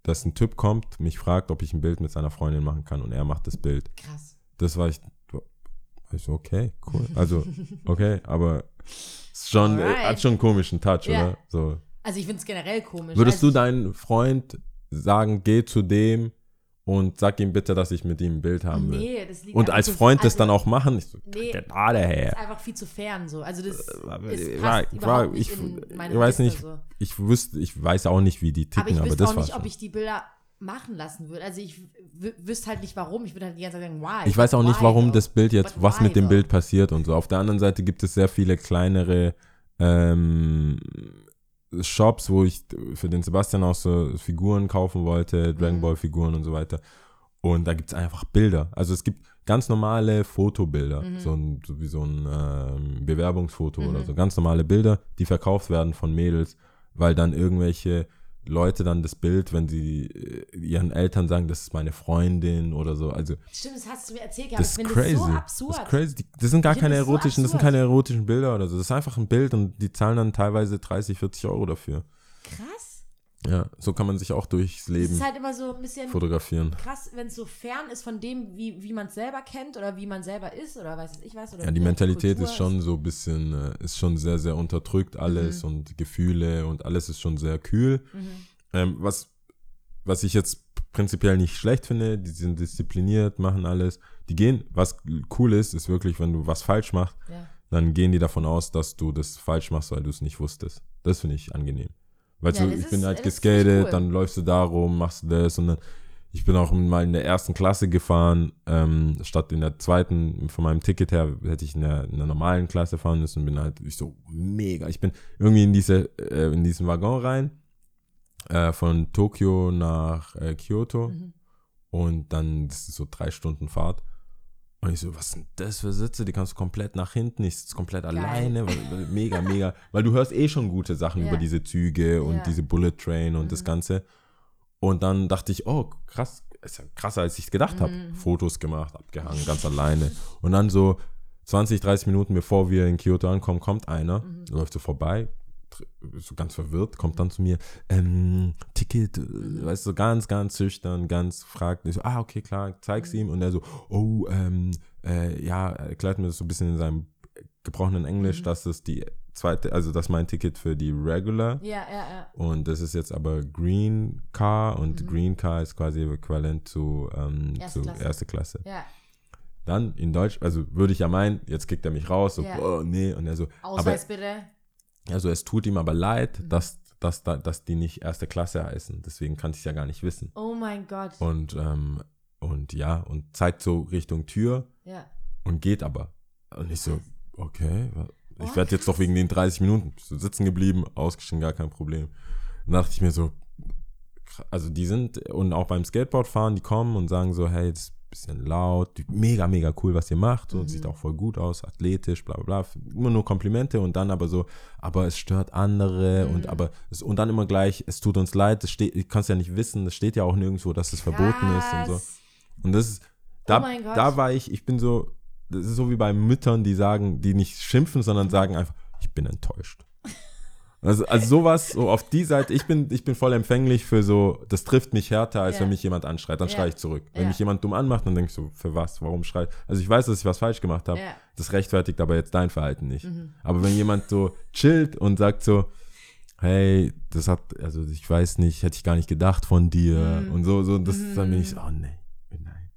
dass ein Typ kommt, mich fragt, ob ich ein Bild mit seiner Freundin machen kann und er macht das Bild. Krass. Das war ich, war ich so, okay, cool. Also, okay, aber schon, Alright. hat schon einen komischen Touch, Ja. oder? So. Also ich finde es generell komisch. Würdest also du deinen Freund sagen, geh zu dem und sag ihm bitte, dass ich mit ihm ein Bild haben will? Nee, das liegt Und als Freund das also, dann auch machen? Ich so, Nee. gerade ist her. einfach viel zu fern so. Also das Äh, ist, passt überhaupt nicht ich- in meine ich weiß nicht, So. Ich wüsste, ich weiß auch nicht, wie die Aber ticken, ich aber, das auch nicht, schon. ob ich die Bilder machen lassen würde. Also ich wü- wüsste halt nicht warum. Ich würde halt die ganze Zeit sagen, why? Ich weiß auch nicht, Why warum though? das Bild jetzt, But was mit dem though? Bild passiert und so. Auf der anderen Seite gibt es sehr viele kleinere ähm, Shops, wo ich für den Sebastian auch so Figuren kaufen wollte, Dragon Mhm. Ball Figuren und so weiter. Und da gibt es einfach Bilder. Also es gibt ganz normale Fotobilder, Mhm. so, ein, so wie so ein ähm, Bewerbungsfoto oder Mhm. so. Ganz normale Bilder, die verkauft werden von Mädels, weil dann irgendwelche Leute dann das Bild, wenn sie äh, ihren Eltern sagen, das ist meine Freundin oder so. Also Stimmt, das hast du mir erzählt gehabt. das ist crazy. das so Das absurd. ist crazy. Das sind gar keine das so erotischen, das sind keine erotischen Bilder oder so. Das ist einfach ein Bild und die zahlen dann teilweise 30, 40 Euro dafür. Ja, so kann man sich auch durchs Leben ist halt immer so ein bisschen fotografieren. krass, wenn es so fern ist von dem, wie, wie man es selber kennt oder wie man selber ist oder weiß ich was. Oder Ja, die Mentalität Kultur ist schon so ein bisschen, äh, ist schon sehr, sehr unterdrückt alles Mhm. und Gefühle und alles ist schon sehr kühl. Mhm. Ähm, was, was ich jetzt prinzipiell nicht schlecht finde, die sind diszipliniert, machen alles. Die gehen, was cool ist, ist wirklich, wenn du was falsch machst, Ja. dann gehen die davon aus, dass du das falsch machst, weil du es nicht wusstest. Das finde ich angenehm. Weil Ja, das ich bin ist- halt geskatet, cool. dann läufst du da rum, machst du das und dann, ich bin auch mal in der ersten Klasse gefahren, ähm, statt in der zweiten, von meinem Ticket her, hätte ich in der, in der normalen Klasse fahren müssen und bin halt, ich so mega, ich bin irgendwie in diese, äh, in diesen Waggon rein, äh, von Tokio nach äh, Kyoto Mhm. und dann, das ist so drei Stunden Fahrt. Und ich so, was sind das für Sitze? Die kannst du komplett nach hinten. Ich sitze komplett alleine. Weil, weil, mega, mega. Weil du hörst eh schon gute Sachen Ja. über diese Züge und Ja. diese Bullet Train und das Mhm. Ganze. Und dann dachte ich, oh, krass, ist ja krasser, als ich es gedacht habe. Mhm. Fotos gemacht, abgehangen, ganz alleine. Und dann so 20, 30 Minuten bevor wir in Kyoto ankommen, kommt einer, Mhm. läuft so vorbei, so ganz verwirrt, kommt dann zu mir, ähm, Ticket, äh, weißt du, so ganz, ganz schüchtern, ganz fragt, ich so, ah, okay, klar, zeig's ihm. Und er so, oh, ähm, äh, ja, erklärt mir das so ein bisschen in seinem gebrochenen Englisch, Mhm. dass das die zweite, also das ist mein Ticket für die Regular. Ja, ja, ja. Und das ist jetzt aber Green Car und Mhm. Green Car ist quasi äquivalent zu, ähm, Erste zu Klasse. erste Klasse. Ja, Dann in Deutsch, also würde ich ja meinen, jetzt kickt er mich raus, so, Ja. oh, nee, und er so, aber, Ausweis bitte. Also es tut ihm aber leid, Mhm. dass, dass, da- dass die nicht erste Klasse heißen, deswegen kann ich es ja gar nicht wissen. Oh mein Gott. Und, ähm, und ja, und zeigt so Richtung Tür Ja. und geht aber. Und ich so, okay, ich Oh, werde jetzt doch wegen den 30 Minuten sitzen geblieben, ausgestiegen, gar kein Problem. Dann dachte ich mir so, also die sind, und auch beim Skateboardfahren, die kommen und sagen so, hey, das ein bisschen laut, mega, mega cool, was ihr macht, Mhm. und sieht auch voll gut aus, athletisch, bla bla bla, immer nur Komplimente und dann aber so, aber es stört andere Mhm. und aber, es, und dann immer gleich, es tut uns leid, es steht, ich kann es ja nicht wissen, es steht ja auch nirgendwo, dass es verboten ist und so. Krass. Und das ist, da, Oh da war ich, ich bin so, das ist so wie bei Müttern, die sagen, die nicht schimpfen, sondern sagen einfach, ich bin enttäuscht. Also, also sowas, so auf die Seite, ich bin, ich bin voll empfänglich für so, das trifft mich härter, als Ja. wenn mich jemand anschreit, dann Ja. schreie ich zurück. Wenn Ja. mich jemand dumm anmacht, dann denke ich so, für was, warum schreit? Also ich weiß, dass ich was falsch gemacht habe. Mhm. das rechtfertigt aber jetzt dein Verhalten nicht. Aber wenn jemand so chillt und sagt so, hey, das hat, also ich weiß nicht, hätte ich gar nicht gedacht von dir Mhm. und so, so, das, dann bin ich so, oh nee, nein.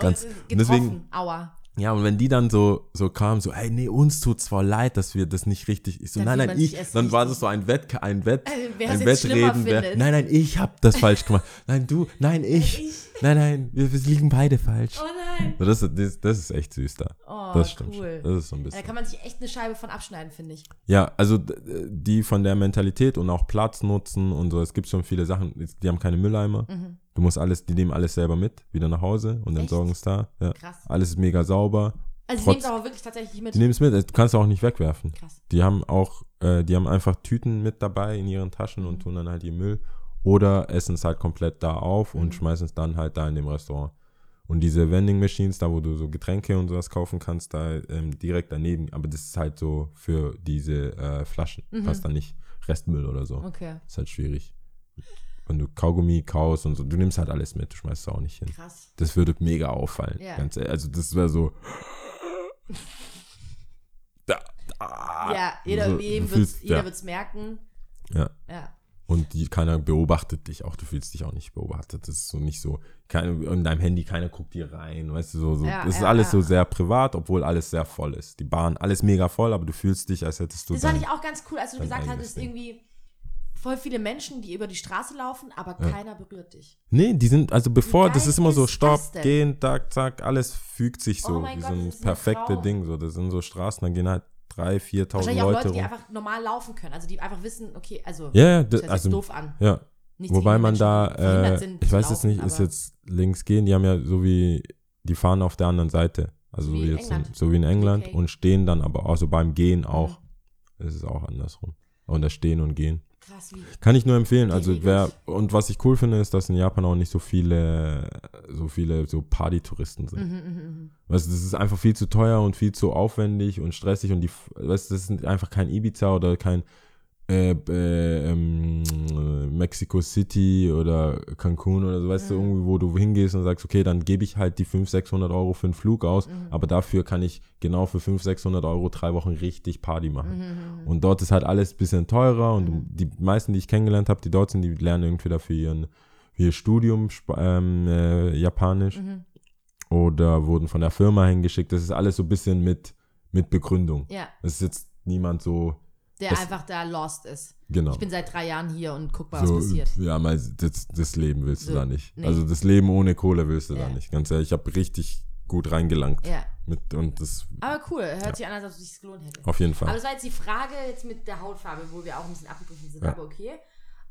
Ganz- und, deswegen- Aua. Ja, und wenn die dann so, so kamen, so, ey, nee, uns tut's zwar leid, dass wir das nicht richtig, ich so, Dann nein, nein, ich, dann war das so ein Wett, ein Wett, Äh, wer ein Wettreden, wer, nein, nein, ich hab das falsch gemacht, nein, du, nein, ich, Ich. nein, nein, wir, wir liegen beide falsch. Oh nein. So, das, das, das ist echt süß da. Oh, das stimmt. cool. Das ist so ein Da bisschen. kann man sich echt eine Scheibe von abschneiden, finde ich. Ja, also d- die von der Mentalität und auch Platz nutzen und so, es gibt schon viele Sachen, die haben keine Mülleimer. Du musst alles, die nehmen alles selber mit, wieder nach Hause und Mhm. Echt? entsorgen es da. Ja. Krass. Alles ist mega sauber. Also Trotz- nehmen es aber wirklich tatsächlich mit. Die nehmen es mit, du kannst es auch nicht wegwerfen. Krass. Die haben auch, äh, die haben einfach Tüten mit dabei in ihren Taschen Mhm. und tun dann halt ihr Müll. Oder essen es halt komplett da auf Mhm. und schmeißen es dann halt da in dem Restaurant. Und diese Vending Machines, da wo du so Getränke und sowas kaufen kannst, da ähm, direkt daneben. Aber das ist halt so für diese äh, Flaschen. Du hast dann nicht Restmüll oder so. Mhm. Okay. Ist halt schwierig. Wenn du Kaugummi kaust und so, du nimmst halt alles mit, du schmeißt es auch nicht hin. Krass. Das würde mega auffallen. Ja. Ganz ehrlich. Also das wäre so. Da, da. ja, jeder, so, jedem wird's, fühlst- jeder ja. wird's merken. Ja. Ja. Und die, keiner beobachtet dich auch, du fühlst dich auch nicht beobachtet. Das ist so nicht so, keine, in deinem Handy, keiner guckt dir rein, weißt du, so, so. Ja, das ist ja, alles ja. so sehr privat, obwohl alles sehr voll ist. Die Bahn, alles mega voll, aber du fühlst dich, als hättest du Das fand ich auch ganz cool, als du gesagt hattest, irgendwie voll viele Menschen, die über die Straße laufen, aber keiner berührt dich. Nee, die sind, also bevor, das ist immer so, ist stopp, gehen, zack, zack, alles fügt sich so, Oh mein wie Gott, so ein das ist ein perfekte Traum. Ding, so. Das sind so Straßen, da gehen halt drei, 4.000 Wahrscheinlich auch Leute Leute, die rum. einfach normal laufen können. Also die einfach wissen, okay, also Ja, ja, das hört also, doof an. ja, Wobei man da, äh, sind ich weiß jetzt nicht, ist jetzt links gehen, die haben ja so wie, die fahren auf der anderen Seite. Also Wie wie in jetzt in, so wie in England UK. und stehen dann aber, also beim Gehen Mhm. auch. ist es auch andersrum. Und das Stehen und Gehen. Krass, wie. Kann ich nur empfehlen. Also wer, und was ich cool finde, ist, dass in Japan auch nicht so viele, so viele so Partytouristen sind. Mhm, mhm, mhm. Weißt das ist einfach viel zu teuer und viel zu aufwendig und stressig und die, weißt das ist einfach kein Ibiza oder kein äh, äh, ähm, äh, Mexico City oder Cancun oder so, weißt du, irgendwie, wo du hingehst und sagst, okay, dann gebe ich halt die 500, 600 Euro für einen Flug aus, aber dafür kann ich genau für 500, 600 Euro drei Wochen richtig Party machen. Und dort ist halt alles ein bisschen teurer und die meisten, die ich kennengelernt habe, die dort sind, die lernen irgendwie dafür ihren, für ihr Studium ähm, äh, Japanisch oder wurden von der Firma hingeschickt. Das ist alles so ein bisschen mit, mit Begründung. Ja, Es ist jetzt niemand so, der Das- einfach da lost ist. genau. Ich bin seit drei Jahren hier und guck mal, so, was passiert. ja, mal das, das Leben willst du So, da nicht. nee. Also das Leben ohne Kohle willst du Ja. da nicht. Ganz ehrlich, ich habe richtig gut reingelangt. Ja, Mit, und das aber cool. Hört sich an, als ob es sich gelohnt hätte. auf jeden Aber Fall. das war jetzt die Frage jetzt mit der Hautfarbe, wo wir auch ein bisschen abgegriffen sind, Ja. aber okay.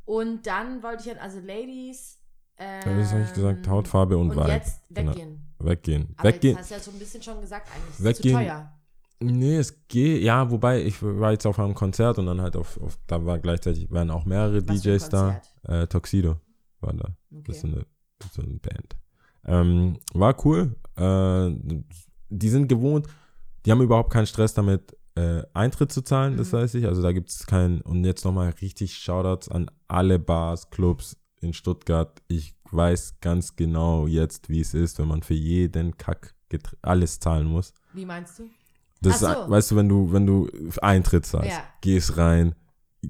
Und dann wollte ich dann, also Ladies. Ähm, Ja, das habe ich gesagt, Hautfarbe und, und Vibe. jetzt Genau. weggehen. Weggehen. Aber Weggehen. jetzt hast du ja so ein bisschen schon gesagt eigentlich. Es Weggehen. Ist zu teuer. Nee, es geht, ja, wobei ich war jetzt auf einem Konzert und dann halt auf, auf da war gleichzeitig, waren auch mehrere Was DJs da. Äh, Tuxedo war da. Okay. Das ist eine, das ist eine Band. Ähm, war cool. Äh, die sind gewohnt, die haben überhaupt keinen Stress damit, äh, Eintritt zu zahlen, das Mhm. weiß ich. Also da gibt es keinen, und jetzt nochmal richtig Shoutouts an alle Bars, Clubs in Stuttgart. Ich weiß ganz genau jetzt, wie es ist, wenn man für jeden Kack alles zahlen muss. Wie meinst du? Das Ach ist, so. weißt du, wenn du, wenn du Eintritt zahlst, Ja. gehst rein,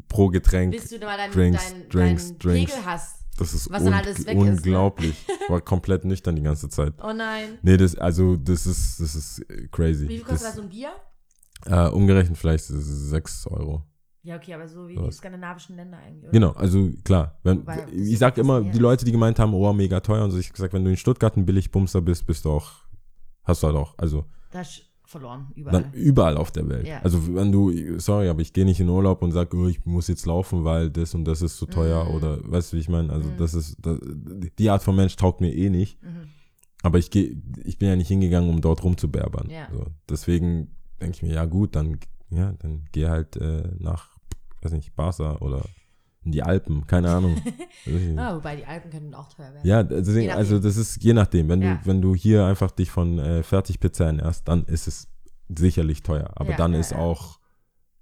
pro Getränk, Bis du mal deinen Drinks, dein, Drinks, dein Drinks. Pegel hast. das ist was dann un alles weg ist, ne? unglaublich. War komplett nüchtern die ganze Zeit. Oh nein. Nee, das, also, das ist, das ist crazy. Wie viel kostet da das, so ein Bier? äh, umgerechnet vielleicht 6 Euro. Ja, okay, aber so wie Sowas. die skandinavischen Länder eigentlich. oder? Genau, also klar. Wenn, Weil das ich sag immer, die. Leute, die gemeint haben, oh, mega teuer und so, ich hab gesagt, wenn du in Stuttgart ein Billigbumster bist, bist du auch, hast du halt auch, also Da ist verloren, überall. dann überall auf der Welt. Ja. Also wenn du, sorry, aber ich gehe nicht in Urlaub und sag, oh, ich muss jetzt laufen, weil das und das ist zu teuer Mhm. oder weißt du, wie ich meine? Also Mhm. das ist, das, die Art von Mensch taugt mir eh nicht. Mhm. Aber ich gehe, ich bin ja nicht hingegangen, um dort rumzuberbern. Ja. So, deswegen denke ich mir, ja gut, dann, ja, dann geh halt äh, nach, weiß nicht, Barca oder in die Alpen, keine Ahnung. Ah, wobei die Alpen können auch teuer werden. Ja, deswegen, Je nachdem. also das ist je nachdem. Wenn Ja. du, wenn du hier einfach dich von äh, Fertigpizza ernährst, dann ist es sicherlich teuer. Aber Ja, dann ja, ist auch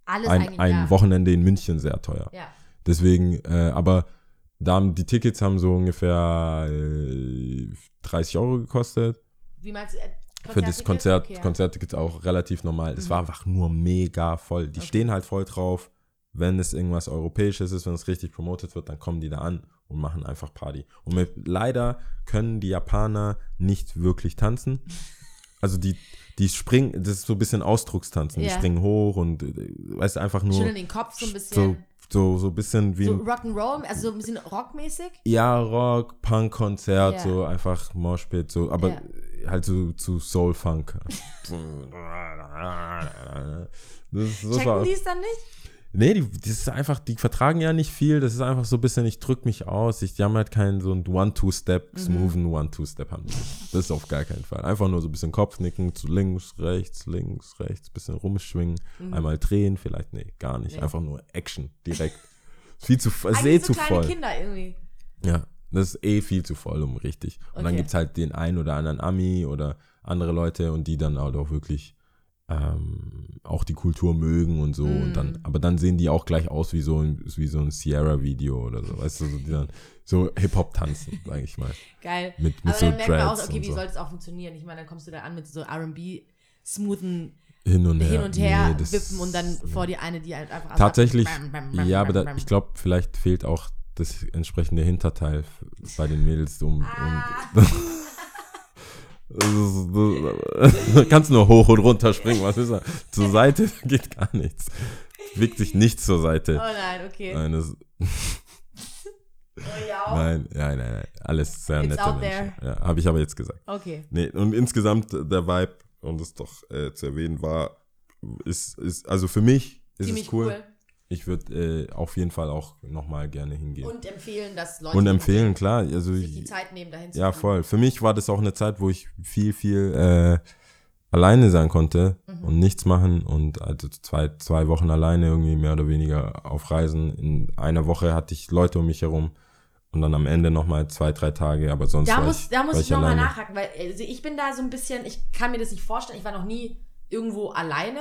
Alles ein, ein. Wochenende in München sehr teuer. Ja. Deswegen, äh, aber da haben, die Tickets haben so ungefähr äh, 30 Euro gekostet. Wie meinst du? Äh, Für das? Konzert, Okay, ja. Konzertticket auch relativ normal. Es Mhm. war einfach nur mega voll. Die Okay. stehen halt voll drauf. Wenn es irgendwas Europäisches ist, wenn es richtig promotet wird, dann kommen die da an und machen einfach Party. Und mit, leider können die Japaner nicht wirklich tanzen. Also die, die springen, das ist so ein bisschen Ausdruckstanzen. Die Ja. springen hoch und äh, weißt einfach nur Schütteln den Kopf so ein so, bisschen. so, so ein bisschen wie So, Rock'n'Roll, also so ein bisschen rockmäßig. ja, Rock, Punk-Konzert, Ja. so einfach Moshpit, so, aber halt so zu Soul-Funk. das, ist- das Checken die es dann nicht? Nee, die, das ist einfach, die vertragen ja nicht viel, das ist einfach so ein bisschen, ich drück mich aus, ich, die haben halt keinen so einen One-Two-Step, Mhm. smoothen One-Two-Step haben die nicht. Das ist auf gar keinen Fall. Einfach nur so ein bisschen Kopfnicken, zu links, rechts, links, rechts, bisschen rumschwingen, einmal drehen, vielleicht, nee, gar nicht, Mhm. Nee. einfach nur Action, direkt. Viel zu, ist eh zu so kleine voll. Kinder irgendwie. Ja, das ist eh viel zu voll, um richtig. Und dann Okay. gibt es halt den einen oder anderen Ami oder andere Leute und die dann halt auch wirklich ähm, auch die Kultur mögen und so. Und dann, Mm. aber dann sehen die auch gleich aus wie so ein, wie so ein Sierra-Video oder so, weißt du, so, die dann so Hip-Hop tanzen, sag ich mal. Geil. Mit, mit Aber so dann merkt man auch, okay, wie so. soll es auch funktionieren? Ich meine, dann kommst du da an mit so R&B, smoothen Hin und her. hin und her Nee, das- wippen und dann vor dir eine, die halt einfach Tatsächlich, bam, bam, bam, ja, aber da, ich glaube, vielleicht fehlt auch das entsprechende Hinterteil bei den Mädels, um, Ah. um Das das- kannst nur hoch und runter springen, was ist da? Zur Seite geht gar nichts. Wiegt sich nicht zur Oh Seite. nein, okay. Nein, das, Oh ja. nein, nein, nein, nein. Alles sehr It's nette Menschen. Ja, habe ich aber jetzt gesagt. Okay. Nee, und insgesamt der Vibe, um das doch äh, zu erwähnen, war, ist, ist, also für mich ist Ziemlich es cool. cool. Ich würde äh, auf jeden Fall auch nochmal gerne hingehen. Und empfehlen, dass Leute Und empfehlen, klar. Also sich die ich, Zeit nehmen, dahin ja, zu fliegen. voll. Für mich war das auch eine Zeit, wo ich viel, viel äh, alleine sein konnte Mhm. und nichts machen und also zwei, zwei Wochen alleine irgendwie mehr oder weniger auf Reisen. In einer Woche hatte ich Leute um mich herum und dann am Ende nochmal zwei, drei Tage, aber sonst Da war muss, ich, da muss war ich nochmal nachhaken, weil also ich bin da so ein bisschen, ich kann mir das nicht vorstellen, ich war noch nie irgendwo alleine.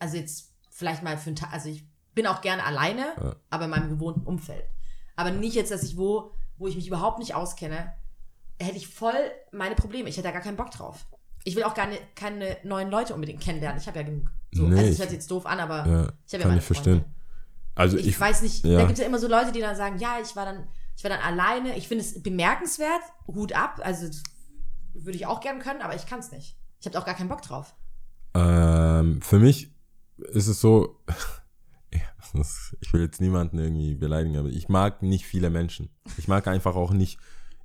Also jetzt vielleicht mal für einen Tag, also ich bin auch gerne alleine, Ja. aber in meinem gewohnten Umfeld. Aber nicht jetzt, dass ich wo, wo ich mich überhaupt nicht auskenne, hätte ich voll meine Probleme. Ich hätte da gar keinen Bock drauf. Ich will auch gar nicht, keine neuen Leute unbedingt kennenlernen. Ich habe ja genug. So, Nee, also ich- hört jetzt doof an, aber Ja, ich habe ja kann meine ich verstehen. Also Ich, ich, weiß nicht, ja. da gibt es ja immer so Leute, die dann sagen, ja, ich war dann, ich war dann alleine. Ich finde es bemerkenswert, Hut ab, also würde ich auch gern können, aber ich kann es nicht. Ich habe auch gar keinen Bock drauf. Ähm, für mich ist es so, das- ich will jetzt niemanden irgendwie beleidigen, aber ich mag nicht viele Menschen. Ich mag einfach auch nicht,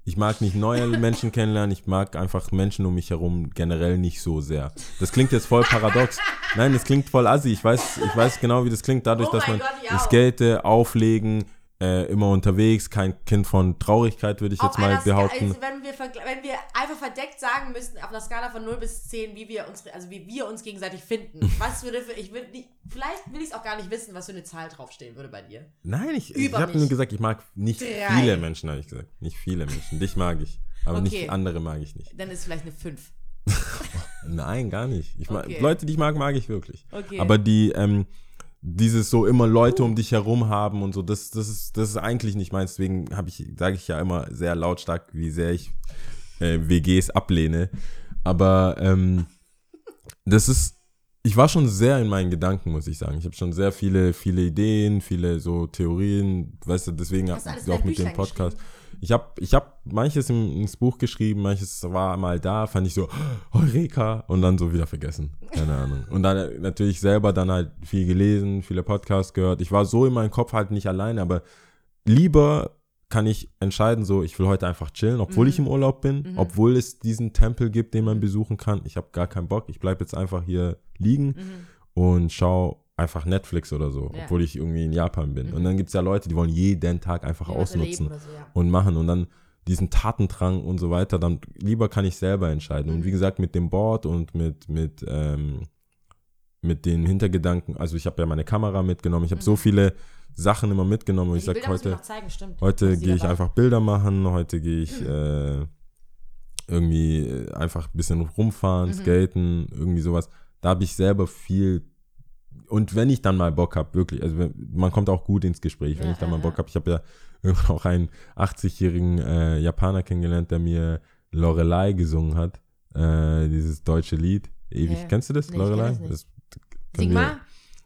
ich mag nicht neue Menschen kennenlernen, ich mag einfach Menschen um mich herum generell nicht so sehr. Das klingt jetzt voll paradox. Nein, das klingt voll assi. Ich weiß, ich weiß genau, wie das klingt, dadurch, Oh dass man Gott, ich auch. skate, auflegen, äh, immer unterwegs, kein Kind von Traurigkeit, würde ich jetzt mal Ska- behaupten. also wenn, wir, wenn wir einfach verdeckt sagen müssten, auf einer Skala von 0 bis 10, wie wir uns, also wie wir uns gegenseitig finden, was würde für, ich würde nicht, vielleicht will ich es auch gar nicht wissen, was für eine Zahl draufstehen würde bei dir. Nein, ich, ich habe nur gesagt, ich mag nicht Drei. viele Menschen, habe ich gesagt. Nicht viele Menschen. Dich mag ich. Aber Okay. nicht andere mag ich nicht. Dann ist es vielleicht eine 5. Nein, gar nicht. Ich mag, Okay. Leute, die ich mag, mag ich wirklich. Okay. Aber die, ähm, dieses so immer Leute um dich herum haben und so, das, das ist, das ist eigentlich nicht meins. Deswegen habe ich, sage ich ja immer sehr lautstark, wie sehr ich äh, WGs ablehne. Aber ähm, das ist, ich war schon sehr in meinen Gedanken, muss ich sagen. Ich habe schon sehr viele, viele Ideen, viele so Theorien, weißt du, deswegen auch mit dem Podcast. Ich habe ich hab manches im, ins Buch geschrieben, manches war mal da, fand ich so, Eureka, und dann so wieder vergessen. Keine Ahnung. Und dann äh, natürlich selber dann halt viel gelesen, viele Podcasts gehört. Ich war so in meinem Kopf halt nicht alleine, aber lieber kann ich entscheiden, so, ich will heute einfach chillen, obwohl ich im Urlaub bin, obwohl es diesen Tempel gibt, den man besuchen kann. Ich habe gar keinen Bock. Ich bleibe jetzt einfach hier liegen und schau einfach Netflix oder so, Ja. obwohl ich irgendwie in Japan bin. Und dann gibt es ja Leute, die wollen jeden Tag einfach Ja, ausnutzen so, ja. und machen und dann diesen Tatendrang und so weiter, dann lieber kann ich selber entscheiden. Mhm. Und wie gesagt, mit dem Board und mit, mit, ähm, mit den Hintergedanken, also ich habe ja meine Kamera mitgenommen, ich habe so viele Sachen immer mitgenommen und ich Mhm. Sage heute, heute gehe ich einfach Bilder machen, heute gehe Mhm. ich äh, irgendwie äh, einfach ein bisschen rumfahren, Mhm. skaten, irgendwie sowas. Da habe ich selber viel und wenn ich dann mal Bock habe, wirklich, also man kommt auch gut ins Gespräch, wenn Ja, ich dann mal Bock habe. Ich habe ja irgendwann auch einen 80-jährigen äh, Japaner kennengelernt, der mir Lorelei gesungen hat, äh, dieses deutsche Lied. Ewig. Ja. Kennst du das, Nee, Lorelei? das Sing wir- mal.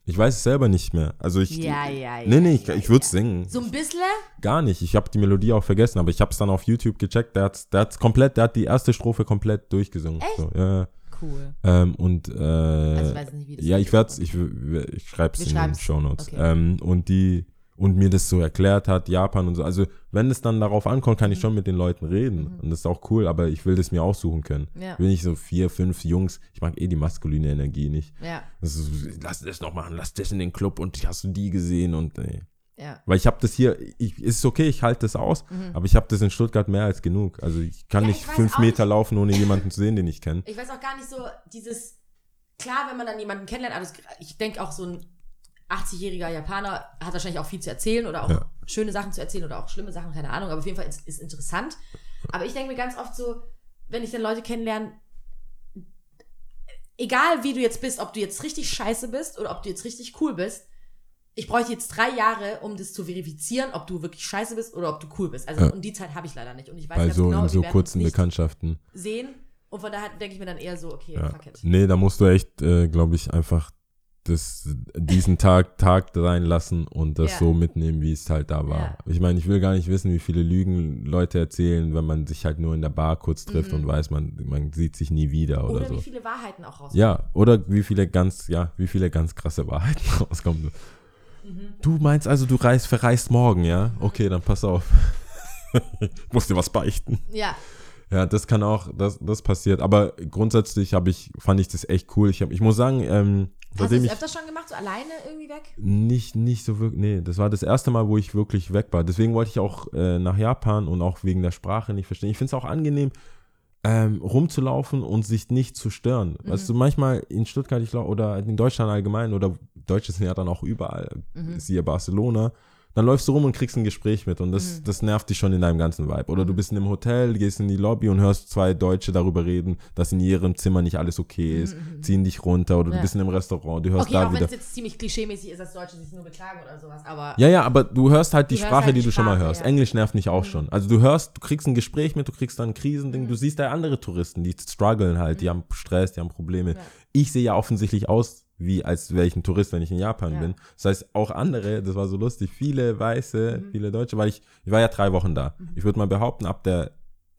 Ich weiß es selber nicht mehr. Also ich. Ja, ja, ja. Nee, nee, ich, ja, ich würde es ja. singen. So ein bisschen? Gar nicht. Ich habe die Melodie auch vergessen, aber ich habe es dann auf YouTube gecheckt. Der hat der hat's komplett, der hat die erste Strophe komplett durchgesungen. Echt? So, ja. Cool. Ähm, und äh, Also ich weiß nicht, wie das ja, ich werde es, ich, ich schreibe es in den. Show Notes. Okay. Ähm, und die und mir das so erklärt hat, Japan und so. Also wenn es dann darauf ankommt, kann ich Mhm. schon mit den Leuten reden und das ist auch cool. Aber ich will das mir aussuchen können. Ja. Will nicht so vier, fünf Jungs. Ich mag eh die maskuline Energie nicht. Ja, ist, lass das noch machen, lass das in den Club und hast du die gesehen und nee. Ja. Weil ich habe das hier, ich, ist okay, ich halte das aus, aber ich habe das in Stuttgart mehr als genug. Also ich kann Mhm. Ja, nicht ich fünf Meter nicht. laufen, ohne jemanden zu sehen, den ich kenne. Ich weiß auch gar nicht so, dieses, klar, wenn man dann jemanden kennenlernt, also ich denke auch so ein 80-jähriger Japaner hat wahrscheinlich auch viel zu erzählen oder auch Ja. schöne Sachen zu erzählen oder auch schlimme Sachen, keine Ahnung, aber auf jeden Fall ist, ist interessant. Aber ich denke mir ganz oft so, wenn ich dann Leute kennenlerne, egal wie du jetzt bist, ob du jetzt richtig scheiße bist oder ob du jetzt richtig cool bist, ich bräuchte jetzt drei Jahre, um das zu verifizieren, ob du wirklich scheiße bist oder ob du cool bist. Also Ja. und die Zeit habe ich leider nicht. Und ich weiß Bei so genau, in so kurzen Bekanntschaften. sehen. Und von daher denke ich mir dann eher so, okay, Ja. fuck it. Nee, da musst du echt, äh, glaube ich, einfach das, diesen Tag, Tag reinlassen und das Ja. so mitnehmen, wie es halt da war. Ich meine, ich will gar nicht wissen, wie viele Lügen Leute erzählen, wenn man sich halt nur in der Bar kurz trifft und weiß, man, man sieht sich nie wieder oder, Mhm. Oder so. wie viele Wahrheiten auch rauskommen. Ja, oder wie viele ganz, ja, wie viele ganz krasse Wahrheiten rauskommen. Mhm. Du meinst also, du reist, verreist morgen, ja? Okay, dann pass auf. ich muss dir was beichten. Ja, Ja, das kann auch, das, das passiert. Aber grundsätzlich habe ich, fand ich das echt cool. Ich, hab, ich muss sagen, ähm, Hast du das öfter schon gemacht, so alleine irgendwie weg? nicht, nicht so wirklich, nee, das war das erste Mal, wo ich wirklich weg war. Deswegen wollte ich auch äh, nach Japan und auch wegen der Sprache nicht verstehen. Ich finde es auch angenehm, ähm, rumzulaufen und sich nicht zu stören. Mhm. Weißt du, manchmal in Stuttgart ich glaub, oder in Deutschland allgemein oder Deutsche sind ja dann auch überall, Mhm. siehe Barcelona, dann läufst du rum und kriegst ein Gespräch mit und das, Mhm. das nervt dich schon in deinem ganzen Vibe. Oder du bist in einem Hotel, gehst in die Lobby und hörst zwei Deutsche darüber reden, dass in ihrem Zimmer nicht alles okay ist, ziehen dich runter oder Mhm, Ja. du bist in einem Restaurant, du hörst Okay, da auch wenn wieder. es jetzt ziemlich klischeemäßig ist, dass Deutsche sich nur beklagen oder sowas, aber Ja, ja, aber du hörst halt die Sprache, halt die die du schon mal hörst. ja. Mhm. Englisch nervt mich auch schon. Also du hörst, du kriegst ein Gespräch mit, du kriegst dann ein Krisending, du siehst da andere Touristen, die strugglen halt, die haben Stress, die haben Probleme. Mhm. Ja. Ich sehe ja offensichtlich aus, wie als wäre ich ein Tourist, wenn ich in Japan Ja. bin. Das heißt, auch andere, das war so lustig, viele Weiße, Mhm. viele Deutsche, weil ich, ich war ja drei Wochen da. Ich würde mal behaupten, ab der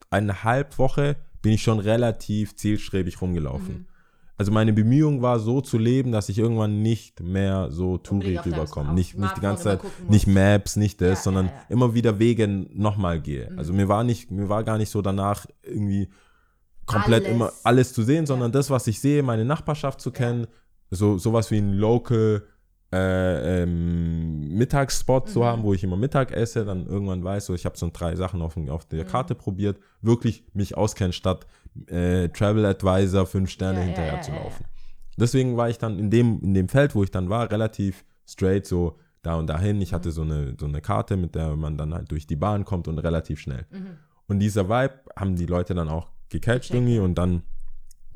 eineinhalb Woche bin ich schon relativ zielstrebig rumgelaufen. Mhm. Also meine Bemühung war so zu leben, dass ich irgendwann nicht mehr so Touri Unbedingt auf deinem rüberkomme. Nicht, nicht die ganze Zeit, nicht. Maps, nicht das, Ja, sondern ja, ja. immer wieder Wege nochmal gehe. Also mir war nicht, mir war gar nicht so danach irgendwie komplett Alles. immer alles zu sehen, sondern das, was ich sehe, meine Nachbarschaft zu kennen, so sowas wie ein Local äh, ähm, Mittagsspot Mhm. zu haben, wo ich immer Mittag esse, dann irgendwann weiß, so ich habe so drei Sachen auf, auf der Mhm. Karte probiert, wirklich mich auskennen, statt äh, Travel Advisor fünf Sterne Ja, ja, hinterher ja, zu ja, laufen. Deswegen war ich dann in dem, in dem Feld, wo ich dann war, relativ straight so da und dahin. Ich Mhm. hatte so eine, so eine Karte, mit der man dann halt durch die Bahn kommt und relativ schnell. Mhm. Und dieser Vibe haben die Leute dann auch gecatcht irgendwie und dann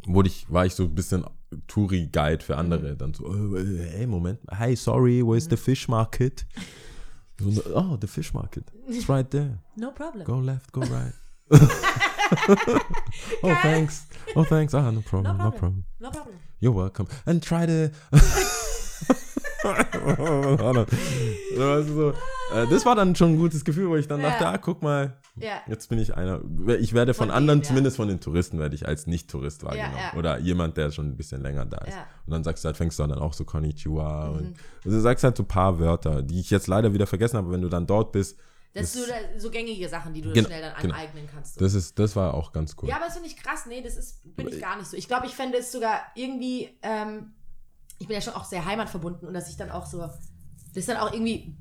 wurde ich, war ich so ein bisschen Touri-Guide Mhm. für andere. Dann so, äh, hey, Moment, hey, sorry, where's the fish market? So, oh, the fish market. It's right there. no problem. Go left, go right. oh, thanks. Oh, thanks. Ah, no problem, No no problem. problem. No problem. You're welcome. And try to. so, äh, das war dann schon ein gutes Gefühl, wo ich dann Ja. dachte, ah, guck mal, Ja. jetzt bin ich einer. Ich werde von, Von anderen, denen, ja. zumindest von den Touristen, werde ich als Nicht-Tourist wahrgenommen. Oder jemand, der schon ein bisschen länger da ist. Mhm. Und dann sagst du halt, fängst du dann auch so Konnichiwa. Und also du sagst halt so ein paar Wörter, die ich jetzt leider wieder vergessen habe, wenn du dann dort bist. Das sind so, so gängige Sachen, die du Genau, schnell dann genau. aneignen kannst. Das, ist, das war auch ganz cool. Ja, aber das finde ich krass. Nee, das ist, bin ich gar nicht so. Ich glaube, ich fände es sogar irgendwie, ähm, ich bin ja schon auch sehr heimatverbunden und dass ich dann auch so, das dann auch irgendwie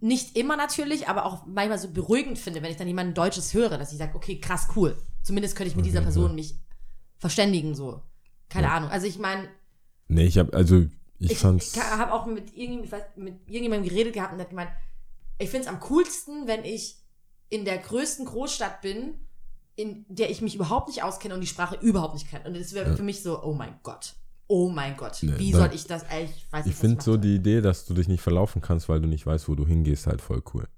nicht immer natürlich, aber auch manchmal so beruhigend finde, wenn ich dann jemanden Deutsches höre, dass ich sage, okay, krass, cool. Zumindest könnte ich mit dieser Person mich verständigen, so. Keine Ahnung. Also ich meine, Nee, ich habe, also, ich, ich, fand's. ich habe auch mit, irgendjemandem, ich weiß, mit irgendjemandem geredet gehabt und hat gemeint, ich finde es am coolsten, wenn ich in der größten Großstadt bin, in der ich mich überhaupt nicht auskenne und die Sprache überhaupt nicht kenne. Und das wäre für mich so, oh mein Gott. Oh mein Gott. Nee, Wie soll ich das? Ey, ich weiß Ich finde so die Idee, dass du dich nicht verlaufen kannst, weil du nicht weißt, wo du hingehst, halt voll cool.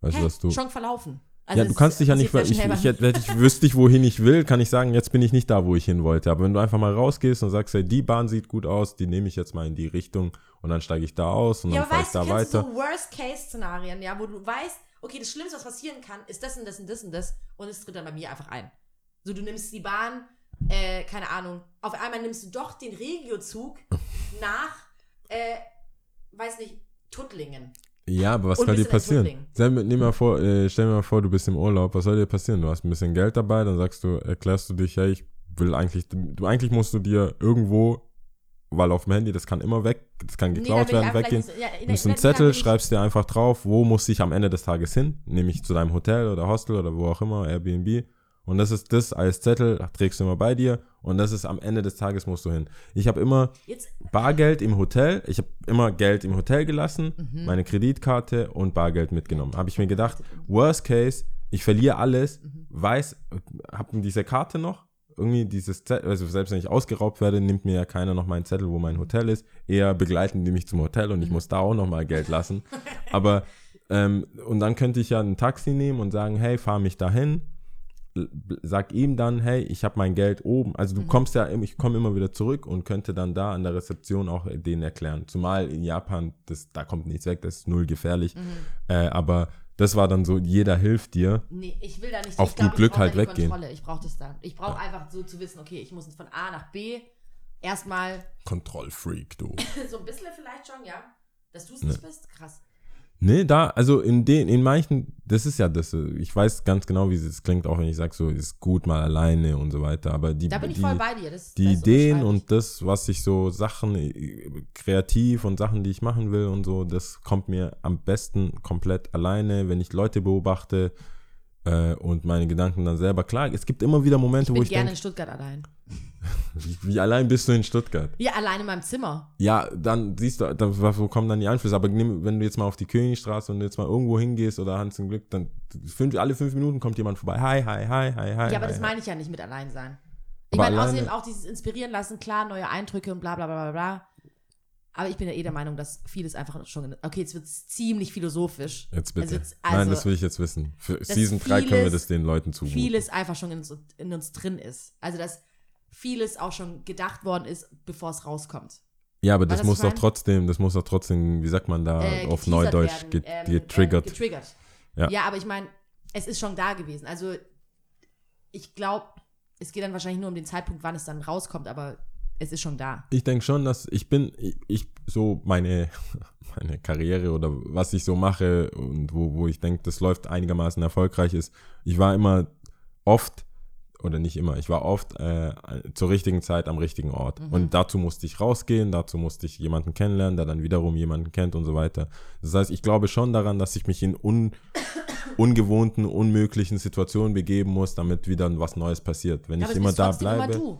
Weißt Hä? du, dass du. schon verlaufen. Also ja, du kannst dich ja nicht, ich, ich, wenn ich wüsste ich, wohin ich will, kann ich sagen, jetzt bin ich nicht da, wo ich hin wollte. Aber wenn du einfach mal rausgehst und sagst, hey, die Bahn sieht gut aus, die nehme ich jetzt mal in die Richtung und dann steige ich da aus und Ja, dann fahre ich da weiter. so Worst-Case-Szenarien, ja, wo du weißt, okay, das Schlimmste, was passieren kann, ist das und das und das und das und es tritt dann bei mir einfach ein. So, du nimmst die Bahn, äh, keine Ahnung, auf einmal nimmst du doch den Regiozug nach, äh, weiß nicht, Tuttlingen. Ja, aber was soll dir passieren? Tuttling. Stell, mir- nimm mal vor, äh, stell dir mal vor, du bist im Urlaub, was soll dir passieren? Du hast ein bisschen Geld dabei, dann sagst du, erklärst du dich, hey, ich will eigentlich, du eigentlich musst du dir irgendwo, weil auf dem Handy, das kann immer weg, das kann Nee, geklaut ich werden, weggehen. ja, in- nimmst in- einen Zettel, schreibst dir einfach drauf, wo muss ich am Ende des Tages hin, nämlich zu deinem Hotel oder Hostel oder wo auch immer, Airbnb. Und das ist das als Zettel, trägst du immer bei dir und das ist am Ende des Tages musst du hin. Ich habe immer Jetzt, Bargeld im Hotel, ich habe immer Geld im Hotel gelassen, Mhm. meine Kreditkarte und Bargeld mitgenommen. Habe ich mir gedacht, worst case, ich verliere alles, Mhm. weiß, habe diese Karte noch, irgendwie dieses Zettel, also selbst wenn ich ausgeraubt werde, nimmt mir ja keiner noch meinen Zettel, wo mein Hotel ist. Eher begleiten die mich zum Hotel und ich Mhm. muss da auch noch mal Geld lassen. Aber, ähm, und dann könnte ich ja ein Taxi nehmen und sagen, hey, fahr mich dahin. Sag ihm dann, hey, ich habe mein Geld oben. Also du Mhm. kommst ja, ich komme immer wieder zurück und könnte dann da an der Rezeption auch äh, denen erklären. Zumal in Japan, das, da kommt nichts weg, das ist null gefährlich. Mhm. Äh, aber das war dann so, jeder hilft dir. nee, ich will da nicht, Auf gut Glück halt weggehen. Kontrolle. Ich brauche das dann. Ich brauche einfach so zu wissen, okay, ich muss von A nach B erstmal Kontrollfreak, du. so ein bisschen vielleicht schon, ja. Dass du es nicht bist, krass. Nee, da, also in den, in manchen, das ist ja das, ich weiß ganz genau, wie es klingt, auch wenn ich sage, so ist gut mal alleine und so weiter, aber die, Da bin ich die, voll bei dir. Das, die das Ideen und das, was ich so Sachen, äh, kreativ und Sachen, die ich machen will und so, das kommt mir am besten komplett alleine, wenn ich Leute beobachte äh, und meine Gedanken dann selber klar. Es gibt immer wieder Momente, Ich wo bin ich gerne denke, in Stuttgart allein. wie, wie allein bist du in Stuttgart? Ja, allein in meinem Zimmer. Ja, dann siehst du, da, wo kommen dann die Einflüsse? Aber nimm, wenn du jetzt mal auf die Königstraße und jetzt mal irgendwo hingehst oder Hans im Glück, dann fünf, alle fünf Minuten kommt jemand vorbei. Hi, hi, hi, hi, hi. Ja, aber hi, das meine ich ja nicht mit allein sein. Ich meine außerdem auch dieses Inspirieren lassen, klar, neue Eindrücke und bla bla bla bla bla. Aber ich bin ja eh der Meinung, dass vieles einfach schon. Okay, jetzt wird es ziemlich philosophisch. Jetzt bitte. Also jetzt- Nein, also, das will ich jetzt wissen. Für Season 3 können wir vieles- das den Leuten zumuten. Vieles einfach schon in uns, in uns drin ist. Also, dass vieles auch schon gedacht worden ist, bevor es rauskommt. Ja, aber das du, was muss doch trotzdem, das muss doch trotzdem, wie sagt man da Äh, auf Neudeutsch, werden, get, ähm, getriggert. Äh, getriggert. Ja. Ja. aber ich meine, es ist schon da gewesen. Also, ich glaube, es geht dann wahrscheinlich nur um den Zeitpunkt, wann es dann rauskommt, aber es ist schon da. Ich denke schon, dass ich bin, ich, ich so meine, meine Karriere oder was ich so mache und wo, wo ich denke, das läuft einigermaßen erfolgreich ist. Ich war immer oft, oder nicht immer, ich war oft äh, zur richtigen Zeit am richtigen Ort. Und dazu musste ich rausgehen, dazu musste ich jemanden kennenlernen, der dann wiederum jemanden kennt und so weiter. Das heißt, ich glaube schon daran, dass ich mich in un, ungewohnten, unmöglichen Situationen begeben muss, damit wieder was Neues passiert. Wenn aber ich immer da bleibe. immer du.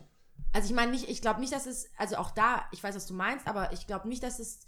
Also ich meine nicht, ich glaube nicht, dass es, also auch da, ich weiß, was du meinst, aber ich glaube nicht, dass es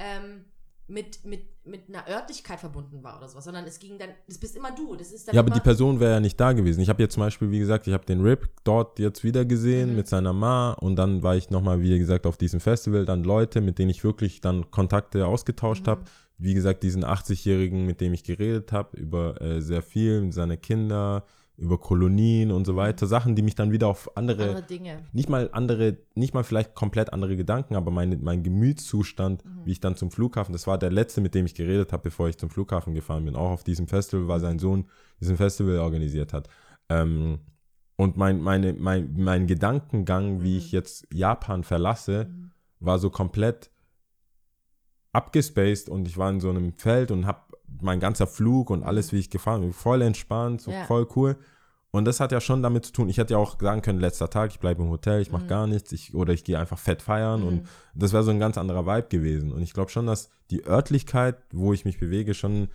ähm, mit, mit, mit einer Örtlichkeit verbunden war oder sowas, sondern es ging dann, das bist immer du. Das ist dann Ja, aber die Person wäre ja nicht da gewesen. Ich habe jetzt zum Beispiel, wie gesagt, ich habe den Rip dort jetzt wieder gesehen Mhm. mit seiner Ma und dann war ich nochmal, wie gesagt, auf diesem Festival, dann Leute, mit denen ich wirklich dann Kontakte ausgetauscht Mhm. habe. Wie gesagt, diesen 80-Jährigen, mit dem ich geredet habe, über äh, sehr viel, seine Kinder, über Kolonien und so weiter. Sachen, die mich dann wieder auf andere, Andere Dinge. nicht mal andere, nicht mal vielleicht komplett andere Gedanken, aber meine, mein Gemütszustand, wie ich dann zum Flughafen, das war der letzte, mit dem ich geredet habe, bevor ich zum Flughafen gefahren bin. Auch auf diesem Festival, weil sein Sohn diesen Festival organisiert hat. Ähm, und mein, meine, mein, mein Gedankengang, wie ich jetzt Japan verlasse, war so komplett abgespaced und ich war in so einem Feld und habe mein ganzer Flug und alles, wie ich gefahren bin, voll entspannt, so Ja. voll cool. Und das hat ja schon damit zu tun, ich hätte ja auch sagen können, letzter Tag, ich bleibe im Hotel, ich mache gar nichts, ich, oder ich gehe einfach fett feiern und das wäre so ein ganz anderer Vibe gewesen. Und ich glaube schon, dass die Örtlichkeit, wo ich mich bewege, schon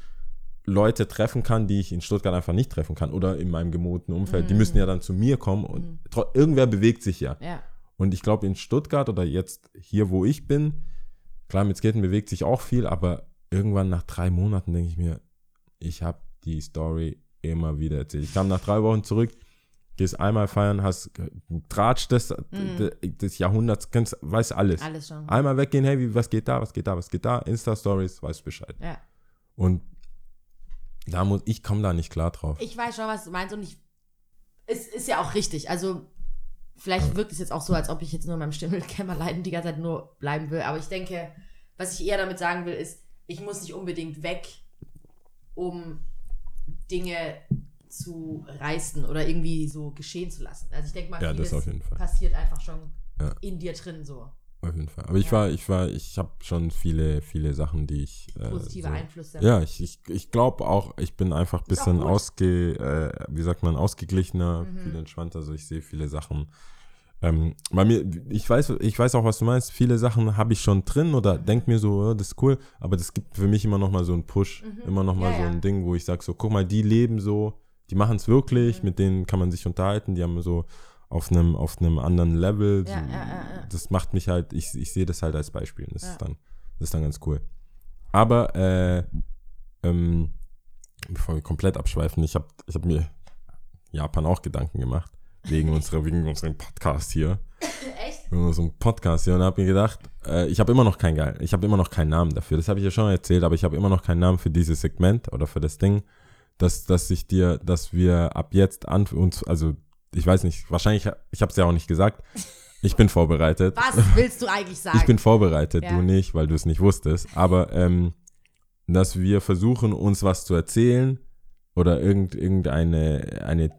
Leute treffen kann, die ich in Stuttgart einfach nicht treffen kann oder in meinem gemuten Umfeld. Die müssen ja dann zu mir kommen und tro- irgendwer bewegt sich ja. Ja. Und ich glaube, in Stuttgart oder jetzt hier, wo ich bin, klar, mit Skaten bewegt sich auch viel, aber irgendwann nach drei Monaten denke ich mir, ich habe die Story immer wieder erzählt. Ich kam nach drei Wochen zurück, gehst einmal feiern, hast Tratsch des, de- des Jahrhunderts, kennst, weiß alles. Alles schon. Einmal weggehen, hey, wie, was geht da, was geht da, was geht da, Insta-Stories, weißt Bescheid. Ja. Und da muss, ich komme da nicht klar drauf. Ich weiß schon, was du meinst und ich. Es ist ja auch richtig. Also, vielleicht wirkt es jetzt auch so, als ob ich jetzt nur in meinem Stimmelkämmerlein die ganze Zeit nur bleiben will. Aber ich denke, was ich eher damit sagen will, ist, ich muss nicht unbedingt weg, um Dinge zu reißen oder irgendwie so geschehen zu lassen. Also ich denke mal, Ja, das auf jeden Fall. passiert einfach schon Ja. in dir drin so. Auf jeden Fall. Aber ich Ja. war, ich war, ich habe schon viele, viele Sachen, die ich. Äh, Positive so, Einflüsse. Ja, ich, ich, ich glaube auch, ich bin einfach ein bisschen ausge, äh, wie sagt man, ausgeglichener, Mhm. viel entspannter. Also ich sehe viele Sachen. Ähm, bei mir, ich weiß, ich weiß auch, was du meinst. Viele Sachen habe ich schon drin oder Mhm. denk mir so, oh, das ist cool. Aber das gibt für mich immer noch mal so einen Push, immer noch mal Mhm. Ja, so ja. ein Ding, wo ich sage so, guck mal, die leben so, die machen es wirklich, Mhm. mit denen kann man sich unterhalten. Die haben so auf einem auf einem anderen Level. Ja, ja, ja, ja. Das macht mich halt, ich, ich sehe das halt als Beispiel. Das Ja. ist dann, das ist dann ganz cool. Aber äh, ähm, bevor wir komplett abschweifen, ich habe ich hab mir Japan auch Gedanken gemacht. Wegen unserer, wegen unserem Podcast hier. Echt? Wegen unserem Podcast hier. Und habe mir gedacht, äh, ich habe immer noch keinen geil, ich habe immer noch keinen Namen dafür. Das habe ich ja schon erzählt, aber ich habe immer noch keinen Namen für dieses Segment oder für das Ding. Dass, dass ich dir, dass wir ab jetzt an uns, also ich weiß nicht, wahrscheinlich, ich habe es ja auch nicht gesagt. Ich bin vorbereitet. Was willst du eigentlich sagen? Ich bin vorbereitet, Ja. du nicht, weil du es nicht wusstest. Aber ähm, dass wir versuchen, uns was zu erzählen oder irgend, irgendeine eine,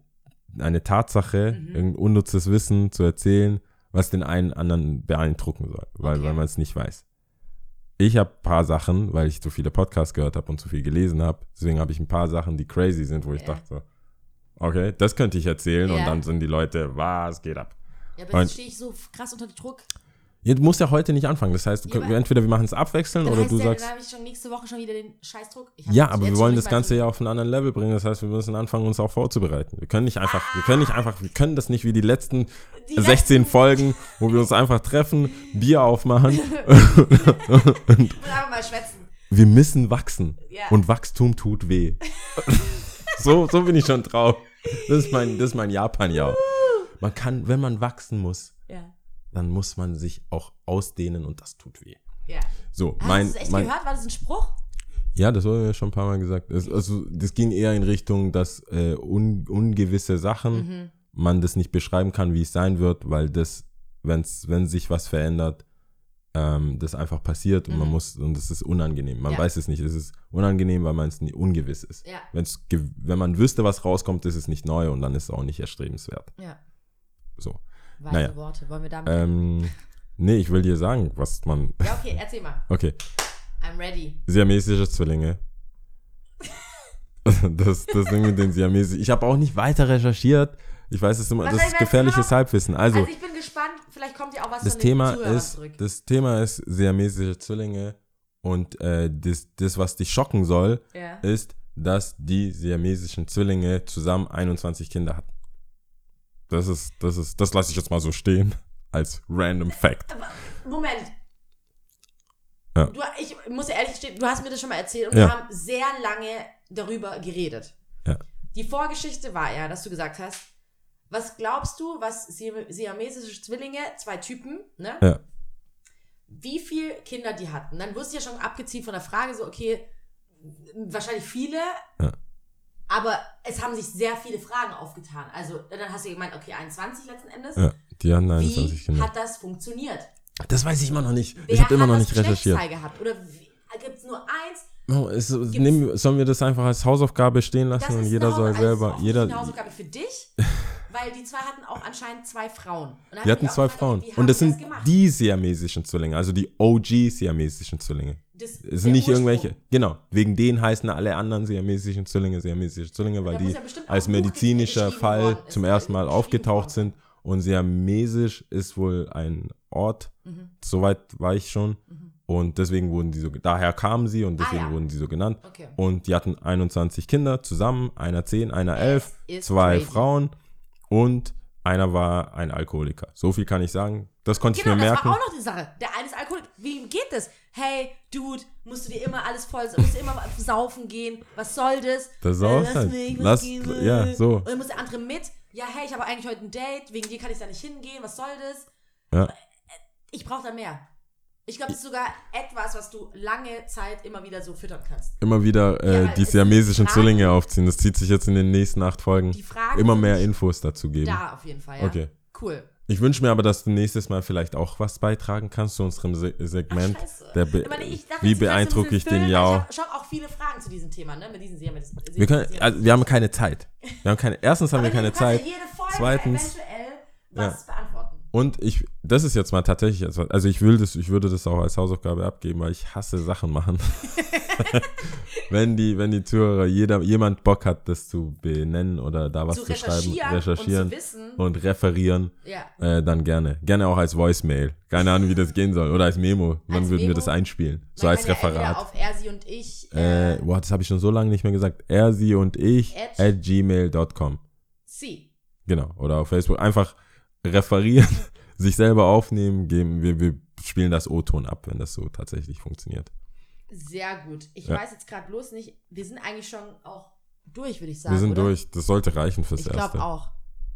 eine Tatsache, Mhm. irgendein unnützes Wissen zu erzählen, was den einen anderen beeindrucken soll, weil, Okay. weil man es nicht weiß. Ich habe ein paar Sachen, weil ich so viele Podcasts gehört habe und so viel gelesen habe, deswegen habe ich ein paar Sachen, die crazy sind, wo ich Ja. dachte, okay, das könnte ich erzählen und Ja. dann sind die Leute, was geht ab? ja, aber Und- jetzt stehe ich so krass unter Druck. Du musst ja heute nicht anfangen. Das heißt, Ja, entweder wir machen es abwechseln Dann oder heißt du ja, sagst. dann habe ich schon nächste Woche schon wieder den Scheißdruck. Ja, aber wir wollen das Ganze ja auf einen anderen Level bringen. Das heißt, wir müssen anfangen, uns auch vorzubereiten. Wir können nicht einfach, wir können nicht einfach, wir können das nicht wie die letzten Die 16 letzten- Folgen, wo wir uns einfach treffen, Bier aufmachen. Will einfach mal schwätzen. Wir müssen wachsen. Ja. Und Wachstum tut weh. so, so bin ich schon drauf. Das ist mein, das ist mein Japan-Jahr. Man kann, wenn man wachsen muss. Dann muss man sich auch ausdehnen und das tut weh. Ja. So, Hast mein, du das echt mein, gehört? War das ein Spruch? Ja, das wurde ja schon ein paar Mal gesagt. Es, also, das ging eher in Richtung, dass äh, un, ungewisse Sachen Mhm. man das nicht beschreiben kann, wie es sein wird, weil das, wenn's, wenn sich was verändert, ähm, das einfach passiert und man muss, und es ist unangenehm. Man Mhm. Ja. weiß es nicht. Es ist unangenehm, weil man es ungewiss ist. Ja. Wenn's, wenn man wüsste, was rauskommt, ist es nicht neu und dann ist es auch nicht erstrebenswert. Ja. So. Weise Naja. Worte. Wollen wir damit. Ähm, nee, ich will dir sagen, was man. ja, okay, erzähl mal. Okay. I'm ready. Siamesische Zwillinge. Das, das Ding mit den Siamesischen. Ich habe auch nicht weiter recherchiert. Ich weiß es immer, Was das ist ich gefährliches Halbwissen. Also, Also ich bin gespannt. Vielleicht kommt ja auch was das Thema ist, zurück. das Thema ist siamesische Zwillinge und äh, das, das, was dich schocken soll, Ja. ist, dass die siamesischen Zwillinge zusammen 21 Kinder hatten. Das ist, das ist, das lasse ich jetzt mal so stehen als random Fact. Moment. Ja. Du, ich muss ja ehrlich gestehen, du hast mir das schon mal erzählt und Ja. wir haben sehr lange darüber geredet. Ja. Die Vorgeschichte war ja, dass du gesagt hast, was glaubst du, was Siam- siamesische Zwillinge, zwei Typen, ne? Ja. Wie viele Kinder die hatten? Dann wirst du ja schon abgezielt von der Frage, so, okay, wahrscheinlich viele. Ja. Aber es haben sich sehr viele Fragen aufgetan. Also dann hast du gemeint, okay, 21 letzten Endes. Ja, die hatten Wie 21 Kinder. hat das funktioniert? Das weiß ich immer noch nicht. Wer ich habe immer noch nicht recherchiert. Gehabt? Oder gibt es nur eins? Oh, es, nehmen, sollen wir das einfach als Hausaufgabe stehen lassen Das und ist jeder eine, soll also selber, auch jeder, eine Hausaufgabe für dich, weil die zwei hatten auch anscheinend zwei Frauen. Die hatten zwei gefragt, Frauen. wie haben Und das sind gemacht? die siamesischen Zwillinge, also die OG siamesischen Zwillinge. Das- Es sind nicht Ursprung. irgendwelche, genau, wegen denen heißen alle anderen siamesischen Zwillinge siamesische Zwillinge, weil die ja als medizinischer Fall zum ersten Mal aufgetaucht worden. sind. Und siamesisch ist wohl ein Ort, Mhm. soweit war ich schon. Und deswegen wurden die so, daher kamen sie und deswegen Ah, ja. wurden sie so genannt. Okay. Und die hatten 21 Kinder zusammen, einer 10, einer 11, ist zwei crazy. Frauen und einer war ein Alkoholiker. So viel kann ich sagen. Das konnte Genau, ich mir das merken. war auch noch die Sache. Der eine ist Alkoholiker. Wie geht das? Hey, Dude, musst du dir immer alles voll, musst du immer saufen gehen? Was soll das? Das ist Äh, lass halt. mich, Lass- gehen ja, so. Und dann muss der andere mit. Ja, hey, ich habe eigentlich heute ein Date. Wegen dir kann ich da nicht hingehen. Was soll das? Ja. Ich brauche da mehr. Ich glaube, das ist sogar etwas, was du lange Zeit immer wieder so füttern kannst. Immer wieder äh, Ja, die es- siamesischen Fragen- Zwillinge aufziehen. Das zieht sich jetzt in den nächsten acht Folgen. Die Fragen Immer mehr Infos dazu geben. Da auf jeden Fall, ja. Okay. Cool. Ich wünsche mir aber, dass du nächstes Mal vielleicht auch was beitragen kannst zu unserem Se Segment. Ach, be Ich meine, ich dachte, wie beeindrucke ich den Jau? weil Ich habe auch viele Fragen zu diesem Thema, ne? Mit diesen Serien. Wir, können, also, wir haben keine Zeit. Wir haben keine, erstens haben wir keine Zeit. Ja Zweitens- was beantworten. Und ich, das ist jetzt mal tatsächlich, also ich will das, ich würde das auch als Hausaufgabe abgeben, weil ich hasse Sachen machen. wenn die, wenn die Zuhörer, jeder, jemand Bock hat, das zu benennen oder da was zu zu, schreiben, recherchieren, und zu wissen. und referieren, ja. äh, dann gerne. Gerne auch als Voicemail. Keine Ahnung, wie das gehen soll. Oder als Memo. Als würden wir das einspielen. So als ja Referat. auf er, sie und ich. Äh, Äh, boah, das habe ich schon so lange nicht mehr gesagt. Er, sie und ich At- at gmail.com. sie. Genau. Oder auf Facebook. Einfach referieren, sich selber aufnehmen, geben. Wir, wir spielen das O-Ton ab, wenn das so tatsächlich funktioniert. Sehr gut. Ich Ja. weiß jetzt gerade bloß nicht, wir sind eigentlich schon auch durch, würde ich sagen. wir sind oder? durch. Das sollte reichen fürs Ich Erste. glaube auch.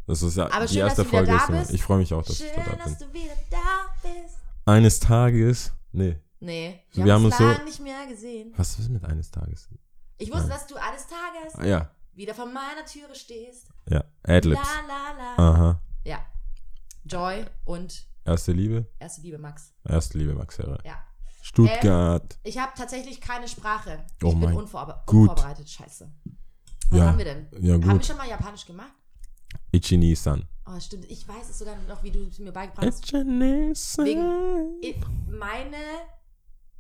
Das ist ja Aber die schön, erste dass du Folge. da Ist bist. ich freue mich auch, dass Schön, ich da dass du wieder da bist. Eines Tages. Nee. Nee, Wir wir, haben uns uns so- lange nicht mehr gesehen. Was ist mit eines Tages? Ich wusste, dass du eines Tages Ah, ja. wieder vor meiner Türe stehst. Ja. Adlibs. La la la. Aha. Ja. Joy und Erste Liebe. erste Liebe Max. Erste Liebe, Max Herre. Ja. Stuttgart. Ich habe tatsächlich keine Sprache. Ich Oh bin unvorbe Gut. unvorbereitet. Scheiße. Was Ja. haben wir denn? Ja, Haben wir gut. schon mal Japanisch gemacht? Ichini-san. Oh, stimmt. Ich weiß es sogar noch, wie du es mir beigebracht hast. Ichini-san. Meine,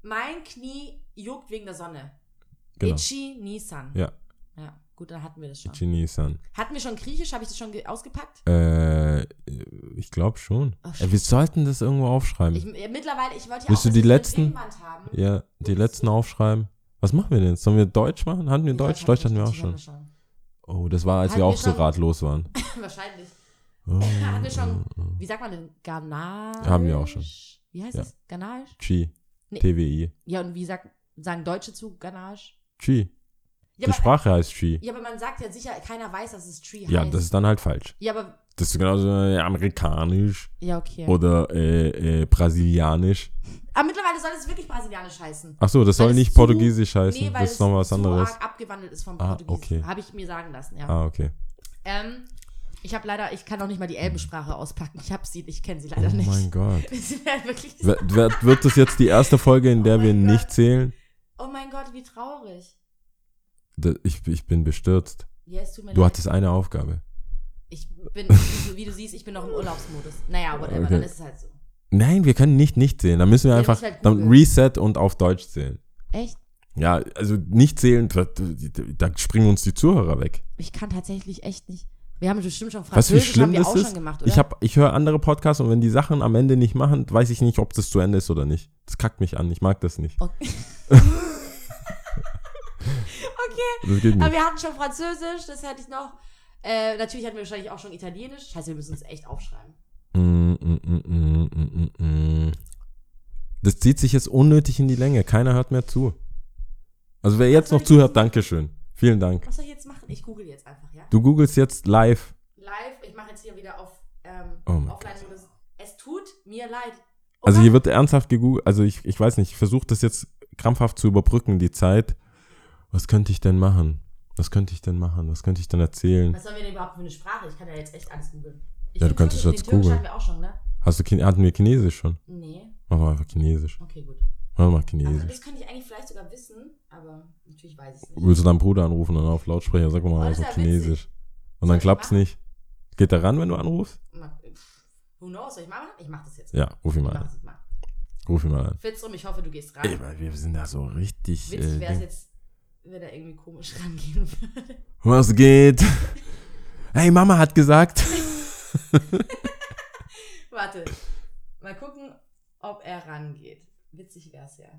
mein Knie juckt wegen der Sonne. Genau. Ichi Nisan. Ja, Ja, gut, dann hatten wir das schon. Ichini-san. Hatten wir schon Griechisch? Habe ich das schon ge- ausgepackt? Äh, ich glaube schon. Oh, äh, wir sollten das irgendwo aufschreiben. Ich, äh, mittlerweile, ich wollte ja Willst auch du die wir letzten- ja, die letzten aufschreiben. Was machen wir denn? jetzt? Sollen wir Deutsch machen? Hatten wir Deutsch? Deutsch hatten wir auch schon. Oh, das war, als Hatten wir wir auch so schon? ratlos waren. Wahrscheinlich. Oh, Hatten wir schon, wie sagt man denn, Ghana? Haben wir auch schon. Wie heißt Ja. das? Ganache? Chi. Nee. TWI. Ja, und wie sagt, sagen Deutsche zu Ganache? Chi. Ja, Die aber, Sprache heißt Chi. ja, aber man sagt ja sicher, keiner weiß, dass es Tree Ja, heißt. das ist dann halt falsch. ja, aber, Das ist genauso äh, amerikanisch ja, okay. oder äh, äh, brasilianisch. aber mittlerweile soll es wirklich brasilianisch heißen. Ach so, das soll Weil es nicht zu- Portugiesisch heißen. Nee, weil das ist es noch was anderes. arg abgewandelt ist vom Ah, Portugiesischen. okay. Habe ich mir sagen lassen, ja. Ah, okay. Ähm, ich habe leider, ich kann auch nicht mal die Elbensprache auspacken. Ich habe sie, ich kenne sie Oh leider nicht. mein Gott. Wir Wird das jetzt die erste Folge, in der Oh wir mein nicht Gott. zählen? oh mein Gott, wie traurig. Ich, ich bin bestürzt. Ja, es tut mir Du leid. hattest eine Aufgabe. Ich bin, wie du, wie du siehst, ich bin noch im Urlaubsmodus. Naja, whatever, Okay. dann ist es halt so. Nein, wir können nicht nicht zählen. Dann müssen wir einfach halt dann. Reset und auf Deutsch zählen. Echt? Ja, also nicht zählen, da, springen uns die Zuhörer weg. Ich kann tatsächlich echt nicht. Wir haben bestimmt schon Weißt wie Französisch, schlimm haben wir das auch ist? schon gemacht, oder? ich hab, ich höre andere Podcasts und wenn die Sachen am Ende nicht machen, weiß ich nicht, ob das zu Ende ist oder nicht. Das kackt mich an. Ich mag das nicht. Okay. okay. Aber wir hatten schon Französisch, das hätte ich noch. Äh, natürlich hatten wir wahrscheinlich auch schon Italienisch. Scheiße, wir müssen es echt aufschreiben. Mm, mm, mm. Das zieht sich jetzt unnötig in die Länge. Keiner hört mehr zu. Also wer jetzt noch zuhört, Dankeschön. Vielen Dank. Was soll ich jetzt machen? Ich google jetzt einfach, ja? Du googelst jetzt live. Live, ich mache jetzt hier wieder auf ähm, Oh Offline-Modus. Es tut mir leid. Oh Also hier wird ernsthaft gegoogelt. Also ich, ich weiß nicht, ich versuche das jetzt krampfhaft zu überbrücken, die Zeit. Was könnte ich denn machen? Was könnte ich denn machen? Was könnte ich denn erzählen? Was sollen wir denn überhaupt für eine Sprache? Ich kann ja jetzt echt alles googeln. Ja, du könntest jetzt googeln. hatten wir auch schon, ne? Hast du, hatten wir Chinesisch schon? Nee. Machen wir einfach Chinesisch. Okay, gut. Machen wir mal Chinesisch. das könnte ich eigentlich vielleicht sogar wissen, aber natürlich weiß ich es nicht. Willst du deinen Bruder anrufen und dann auf Lautsprecher, sag mal Oh, was auf wär witzig. Chinesisch. Und dann klappt's nicht. Geht der ran, wenn du anrufst? Mal- Who knows? Soll ich machen? Ich mach das jetzt. Ja, ruf ihn mal mach an. mal. Ruf ihn mal an. Fitzrum, ich hoffe, du gehst ran. Ey, weil wir sind da so richtig. Witzig Äh, wäre es jetzt, wenn er irgendwie komisch rangehen würde. was geht? Hey, Mama hat gesagt. Warte. Mal gucken, ob er rangeht. Witzig wär's ja.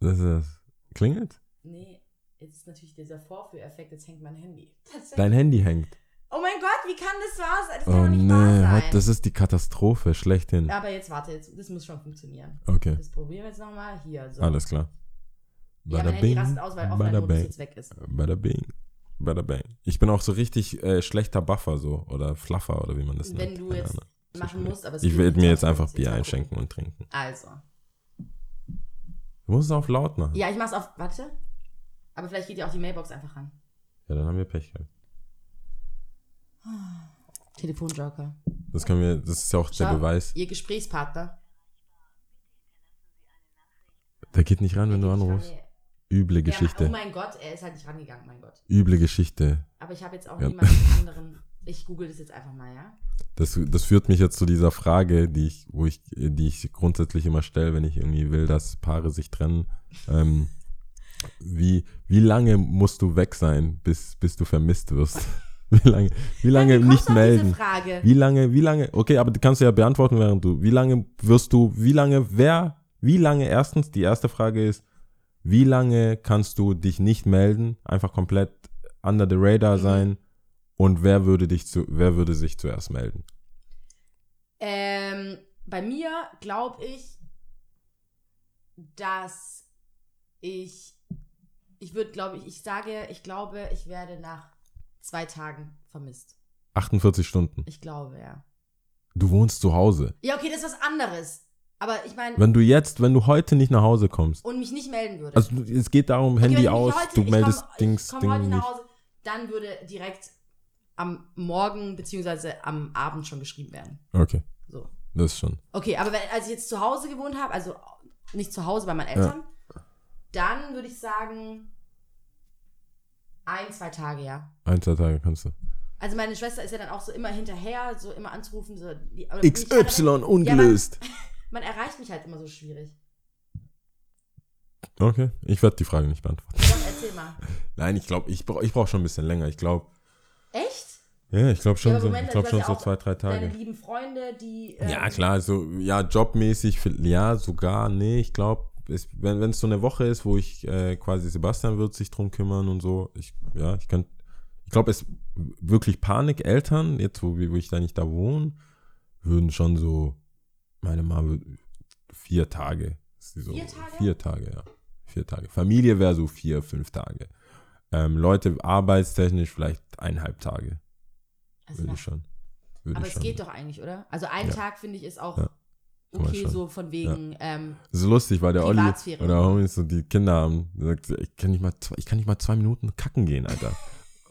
Das ist, klingelt? Nee, jetzt ist natürlich dieser Vorführeffekt, jetzt hängt mein Handy. Dein Handy hängt. Oh mein Gott, wie kann das wahr sein? Das kann Oh doch nicht nee, wahr sein. das ist die Katastrophe, schlechthin. Aber jetzt warte, jetzt, das muss schon funktionieren. Okay, Das probieren wir jetzt nochmal. Hier, so. alles klar. Ja, mein Handy rastet aus, weil bada bing, jetzt weg ist. bada bing, bada bing. Ich bin auch so richtig äh, schlechter Buffer so oder Fluffer oder wie man das Wenn nennt. du Keine jetzt Ahnung. machen musst, aber es Ich nicht, mir jetzt einfach Bier einschenken und trinken. Also. Du musst es auf laut machen. Ja, ich mach's auf. Warte. Aber vielleicht geht ja auch die Mailbox einfach ran. Ja, dann haben wir Pech gehabt. Telefonjoker. Das können wir, das ist ja auch der Schau, Beweis. Ihr Gesprächspartner. Der geht nicht ran, wenn du Der anrufst. ran, Üble nee. Der- Oh Geschichte. mein Gott, er ist halt nicht rangegangen, mein Gott. Üble Geschichte. Aber ich habe jetzt auch Ja. niemanden anderen. Ich google das jetzt einfach mal, ja? Das, das führt mich jetzt zu dieser Frage, die ich, wo ich, die ich grundsätzlich immer stelle, wenn ich irgendwie will, dass Paare sich trennen. Ähm, wie, wie lange musst du weg sein, bis, bis du vermisst wirst? Wie lange, wie lange Ja, nicht melden? Frage? Wie lange, wie lange, okay, aber die kannst du ja beantworten, während du, wie lange wirst du, wie lange, wer, wie lange, erstens, die erste Frage ist, wie lange kannst du dich nicht melden, einfach komplett under the radar Mhm. sein und wer würde dich zu, wer würde sich zuerst melden? Ähm, bei mir glaube ich, dass ich, ich würde, glaube ich, ich sage, ich glaube, ich werde nach zwei Tagen vermisst. 48 Stunden. Ich glaube, ja. Du wohnst zu Hause. Ja, okay, das ist was anderes. Aber ich meine, Wenn du jetzt, wenn du heute nicht nach Hause kommst, und mich nicht melden würde. also es geht darum, Okay, Handy mich aus, heute- du meldest komm, Dings, ich komm Ding heute nicht. nach Hause, dann würde direkt am Morgen beziehungsweise am Abend schon geschrieben werden. Okay, So. das ist schon. Okay, aber wenn, als ich jetzt zu Hause gewohnt habe, also nicht zu Hause bei meinen Eltern, dann würde ich sagen ein, zwei Tage, ja. Ein, zwei Tage kannst du. Also meine Schwester ist ja dann auch so immer hinterher, so immer anzurufen. So, die, XY ungelöst. Ja, man, erreicht mich halt immer so schwierig. Okay, ich werde die Frage nicht beantworten. Doch, erzähl mal. Nein, ich glaube, ich brauche ich brauch schon ein bisschen länger. Ich glaube, Echt? ja, ich glaube schon, Ja, aber so, Moment, ich glaube du schon so zwei, drei Deine Tage. lieben Freunde, die. ähm, Ja, klar, also, ja, jobmäßig, ja, sogar, nee, ich glaube, wenn es so eine Woche ist, wo ich äh, quasi Sebastian wird sich drum kümmern und so, ich, ja, ich kann, ich glaube, es wirklich Panik-Eltern, jetzt wo, wo ich da nicht da wohne, würden schon so, meine Mama, vier Tage. So, Vier Tage? Vier Tage, ja. Vier Tage. Familie wäre so vier, fünf Tage. Ähm, Leute arbeitstechnisch vielleicht eineinhalb Tage, Also würde ich schon. Würde aber ich es schon. geht doch eigentlich, oder? Also ein Ja. Tag finde ich ist auch Ja. Okay, so von wegen. Ähm, Das ist lustig, weil der Olli oder Homie so die Kinder haben, sagt, ich kann nicht mal zwei, ich kann nicht mal zwei Minuten kacken gehen, Alter.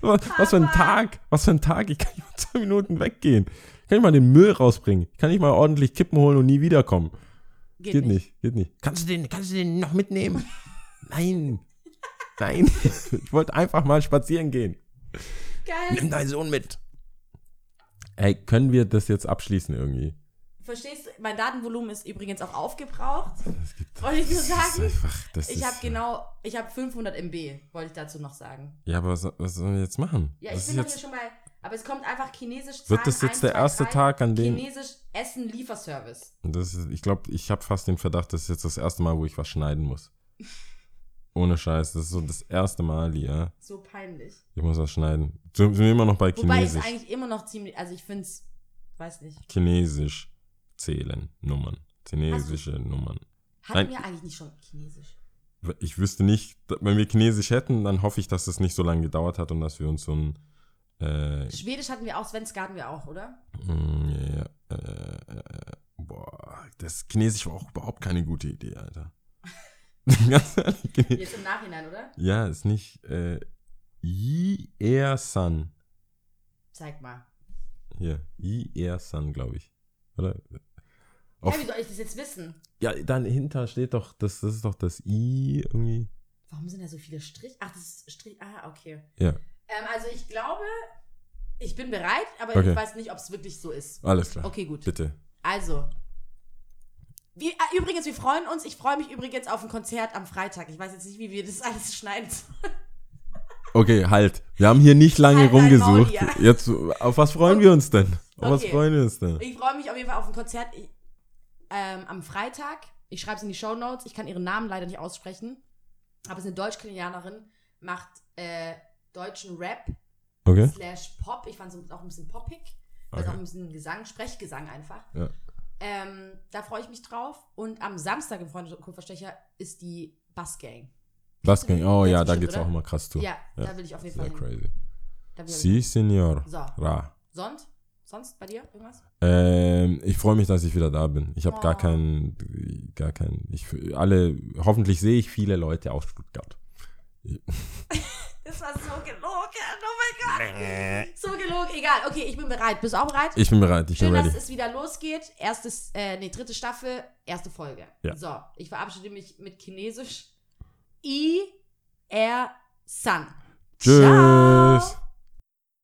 was, was für ein Tag, was für ein Tag, ich kann nicht mal zwei Minuten weggehen. Ich kann nicht mal den Müll rausbringen. Ich kann nicht mal ordentlich Kippen holen und nie wiederkommen. geht, Geht, nicht. nicht. geht nicht. Kannst du den, kannst du den noch mitnehmen? Nein. Nein. Ich wollte einfach mal spazieren gehen. Geil. Nimm deinen Sohn mit. Ey, können wir das jetzt abschließen irgendwie? Verstehst du? Mein Datenvolumen ist übrigens auch aufgebraucht. Das gibt- Wollte ich nur sagen. einfach, Ich habe genau, ich habe 500 MB, wollte ich dazu noch sagen. Ja, aber was, was sollen wir jetzt machen? Ja, das ich bin doch hier schon mal, aber es kommt einfach Chinesisch wird Zahlen das jetzt 1, der 2, erste 3, Tag, an dem. Chinesisch Essen Lieferservice. Das ist, ich glaube, ich habe fast den Verdacht, das ist jetzt das erste Mal, wo ich was schneiden muss. Ohne Scheiß, das ist so das erste Mal, ja. So peinlich. Ich muss was schneiden. Sind sind wir immer noch bei Wobei ich es Chinesisch? eigentlich immer noch ziemlich, also ich finde es, weiß nicht. Chinesisch zählen, Nummern. Chinesische Nummern. Hatten Nein. wir eigentlich nicht schon Chinesisch? Ich wüsste nicht, wenn wir Chinesisch hätten, dann hoffe ich, dass es nicht so lange gedauert hat und dass wir uns so ein. Äh, Schwedisch hatten wir auch, Svenska hatten wir auch, oder? mm, ja, äh, boah, das Chinesisch war auch überhaupt keine gute Idee, Alter. Jetzt im Nachhinein, oder? ja, ist nicht äh, Yi Er San. Zeig mal. Hier, Yi Er San, glaube ich. Oder? Auf- Hä, wie soll ich das jetzt wissen? Ja, dann hinter steht doch, das, das ist doch das I irgendwie. Warum sind da so viele Strich? Ach, das ist Strich. Ah, okay. Ja, Ähm, also ich glaube, ich bin bereit, aber Okay. ich weiß nicht, ob es wirklich so ist. alles klar. Okay, gut. Bitte. Also. Wir, ah, übrigens, wir freuen uns. Ich freue mich übrigens auf ein Konzert am Freitag. Ich weiß jetzt nicht, wie wir das alles schneiden. Okay, halt. Wir haben hier nicht lange Halt dein rumgesucht. Maul, ja. Jetzt, auf was freuen wir uns denn? Auf was Okay. freuen wir uns denn? Ich freue mich auf jeden Fall auf ein Konzert ich, ähm, am Freitag. Ich schreibe es in die Show Notes. Ich kann ihren Namen leider nicht aussprechen. Aber es ist eine Deutsch-Kenianerin, macht äh, deutschen Rap Okay. slash Pop. Ich fand es auch ein bisschen poppig. Also Okay. auch ein bisschen Gesang, Sprechgesang einfach. Ja. Ähm, da freue ich mich drauf. Und am Samstag im Freunde Kupferstecher ist die Bassgang. Was ging? Oh ja, da geht's oder? auch immer krass zu. Ja, da will ich auf jeden Fall hin. crazy. Si, Senor. So. Ra. Sonst? Sonst bei dir irgendwas? Ähm, ich freue mich, dass ich wieder da bin. Ich habe Oh. gar keinen, gar keinen, ich, alle, hoffentlich sehe ich viele Leute aus Stuttgart. Das war so gelogen. Oh mein Gott. So gelogen. Egal. Okay, ich bin bereit. Bist du auch bereit? Ich bin bereit, ich Schön, bin dass ready. es wieder losgeht. Erstes, äh, nee, dritte Staffel, erste Folge. Ja. So, ich verabschiede mich mit Chinesisch. I, R, San. Tschüss. Ciao.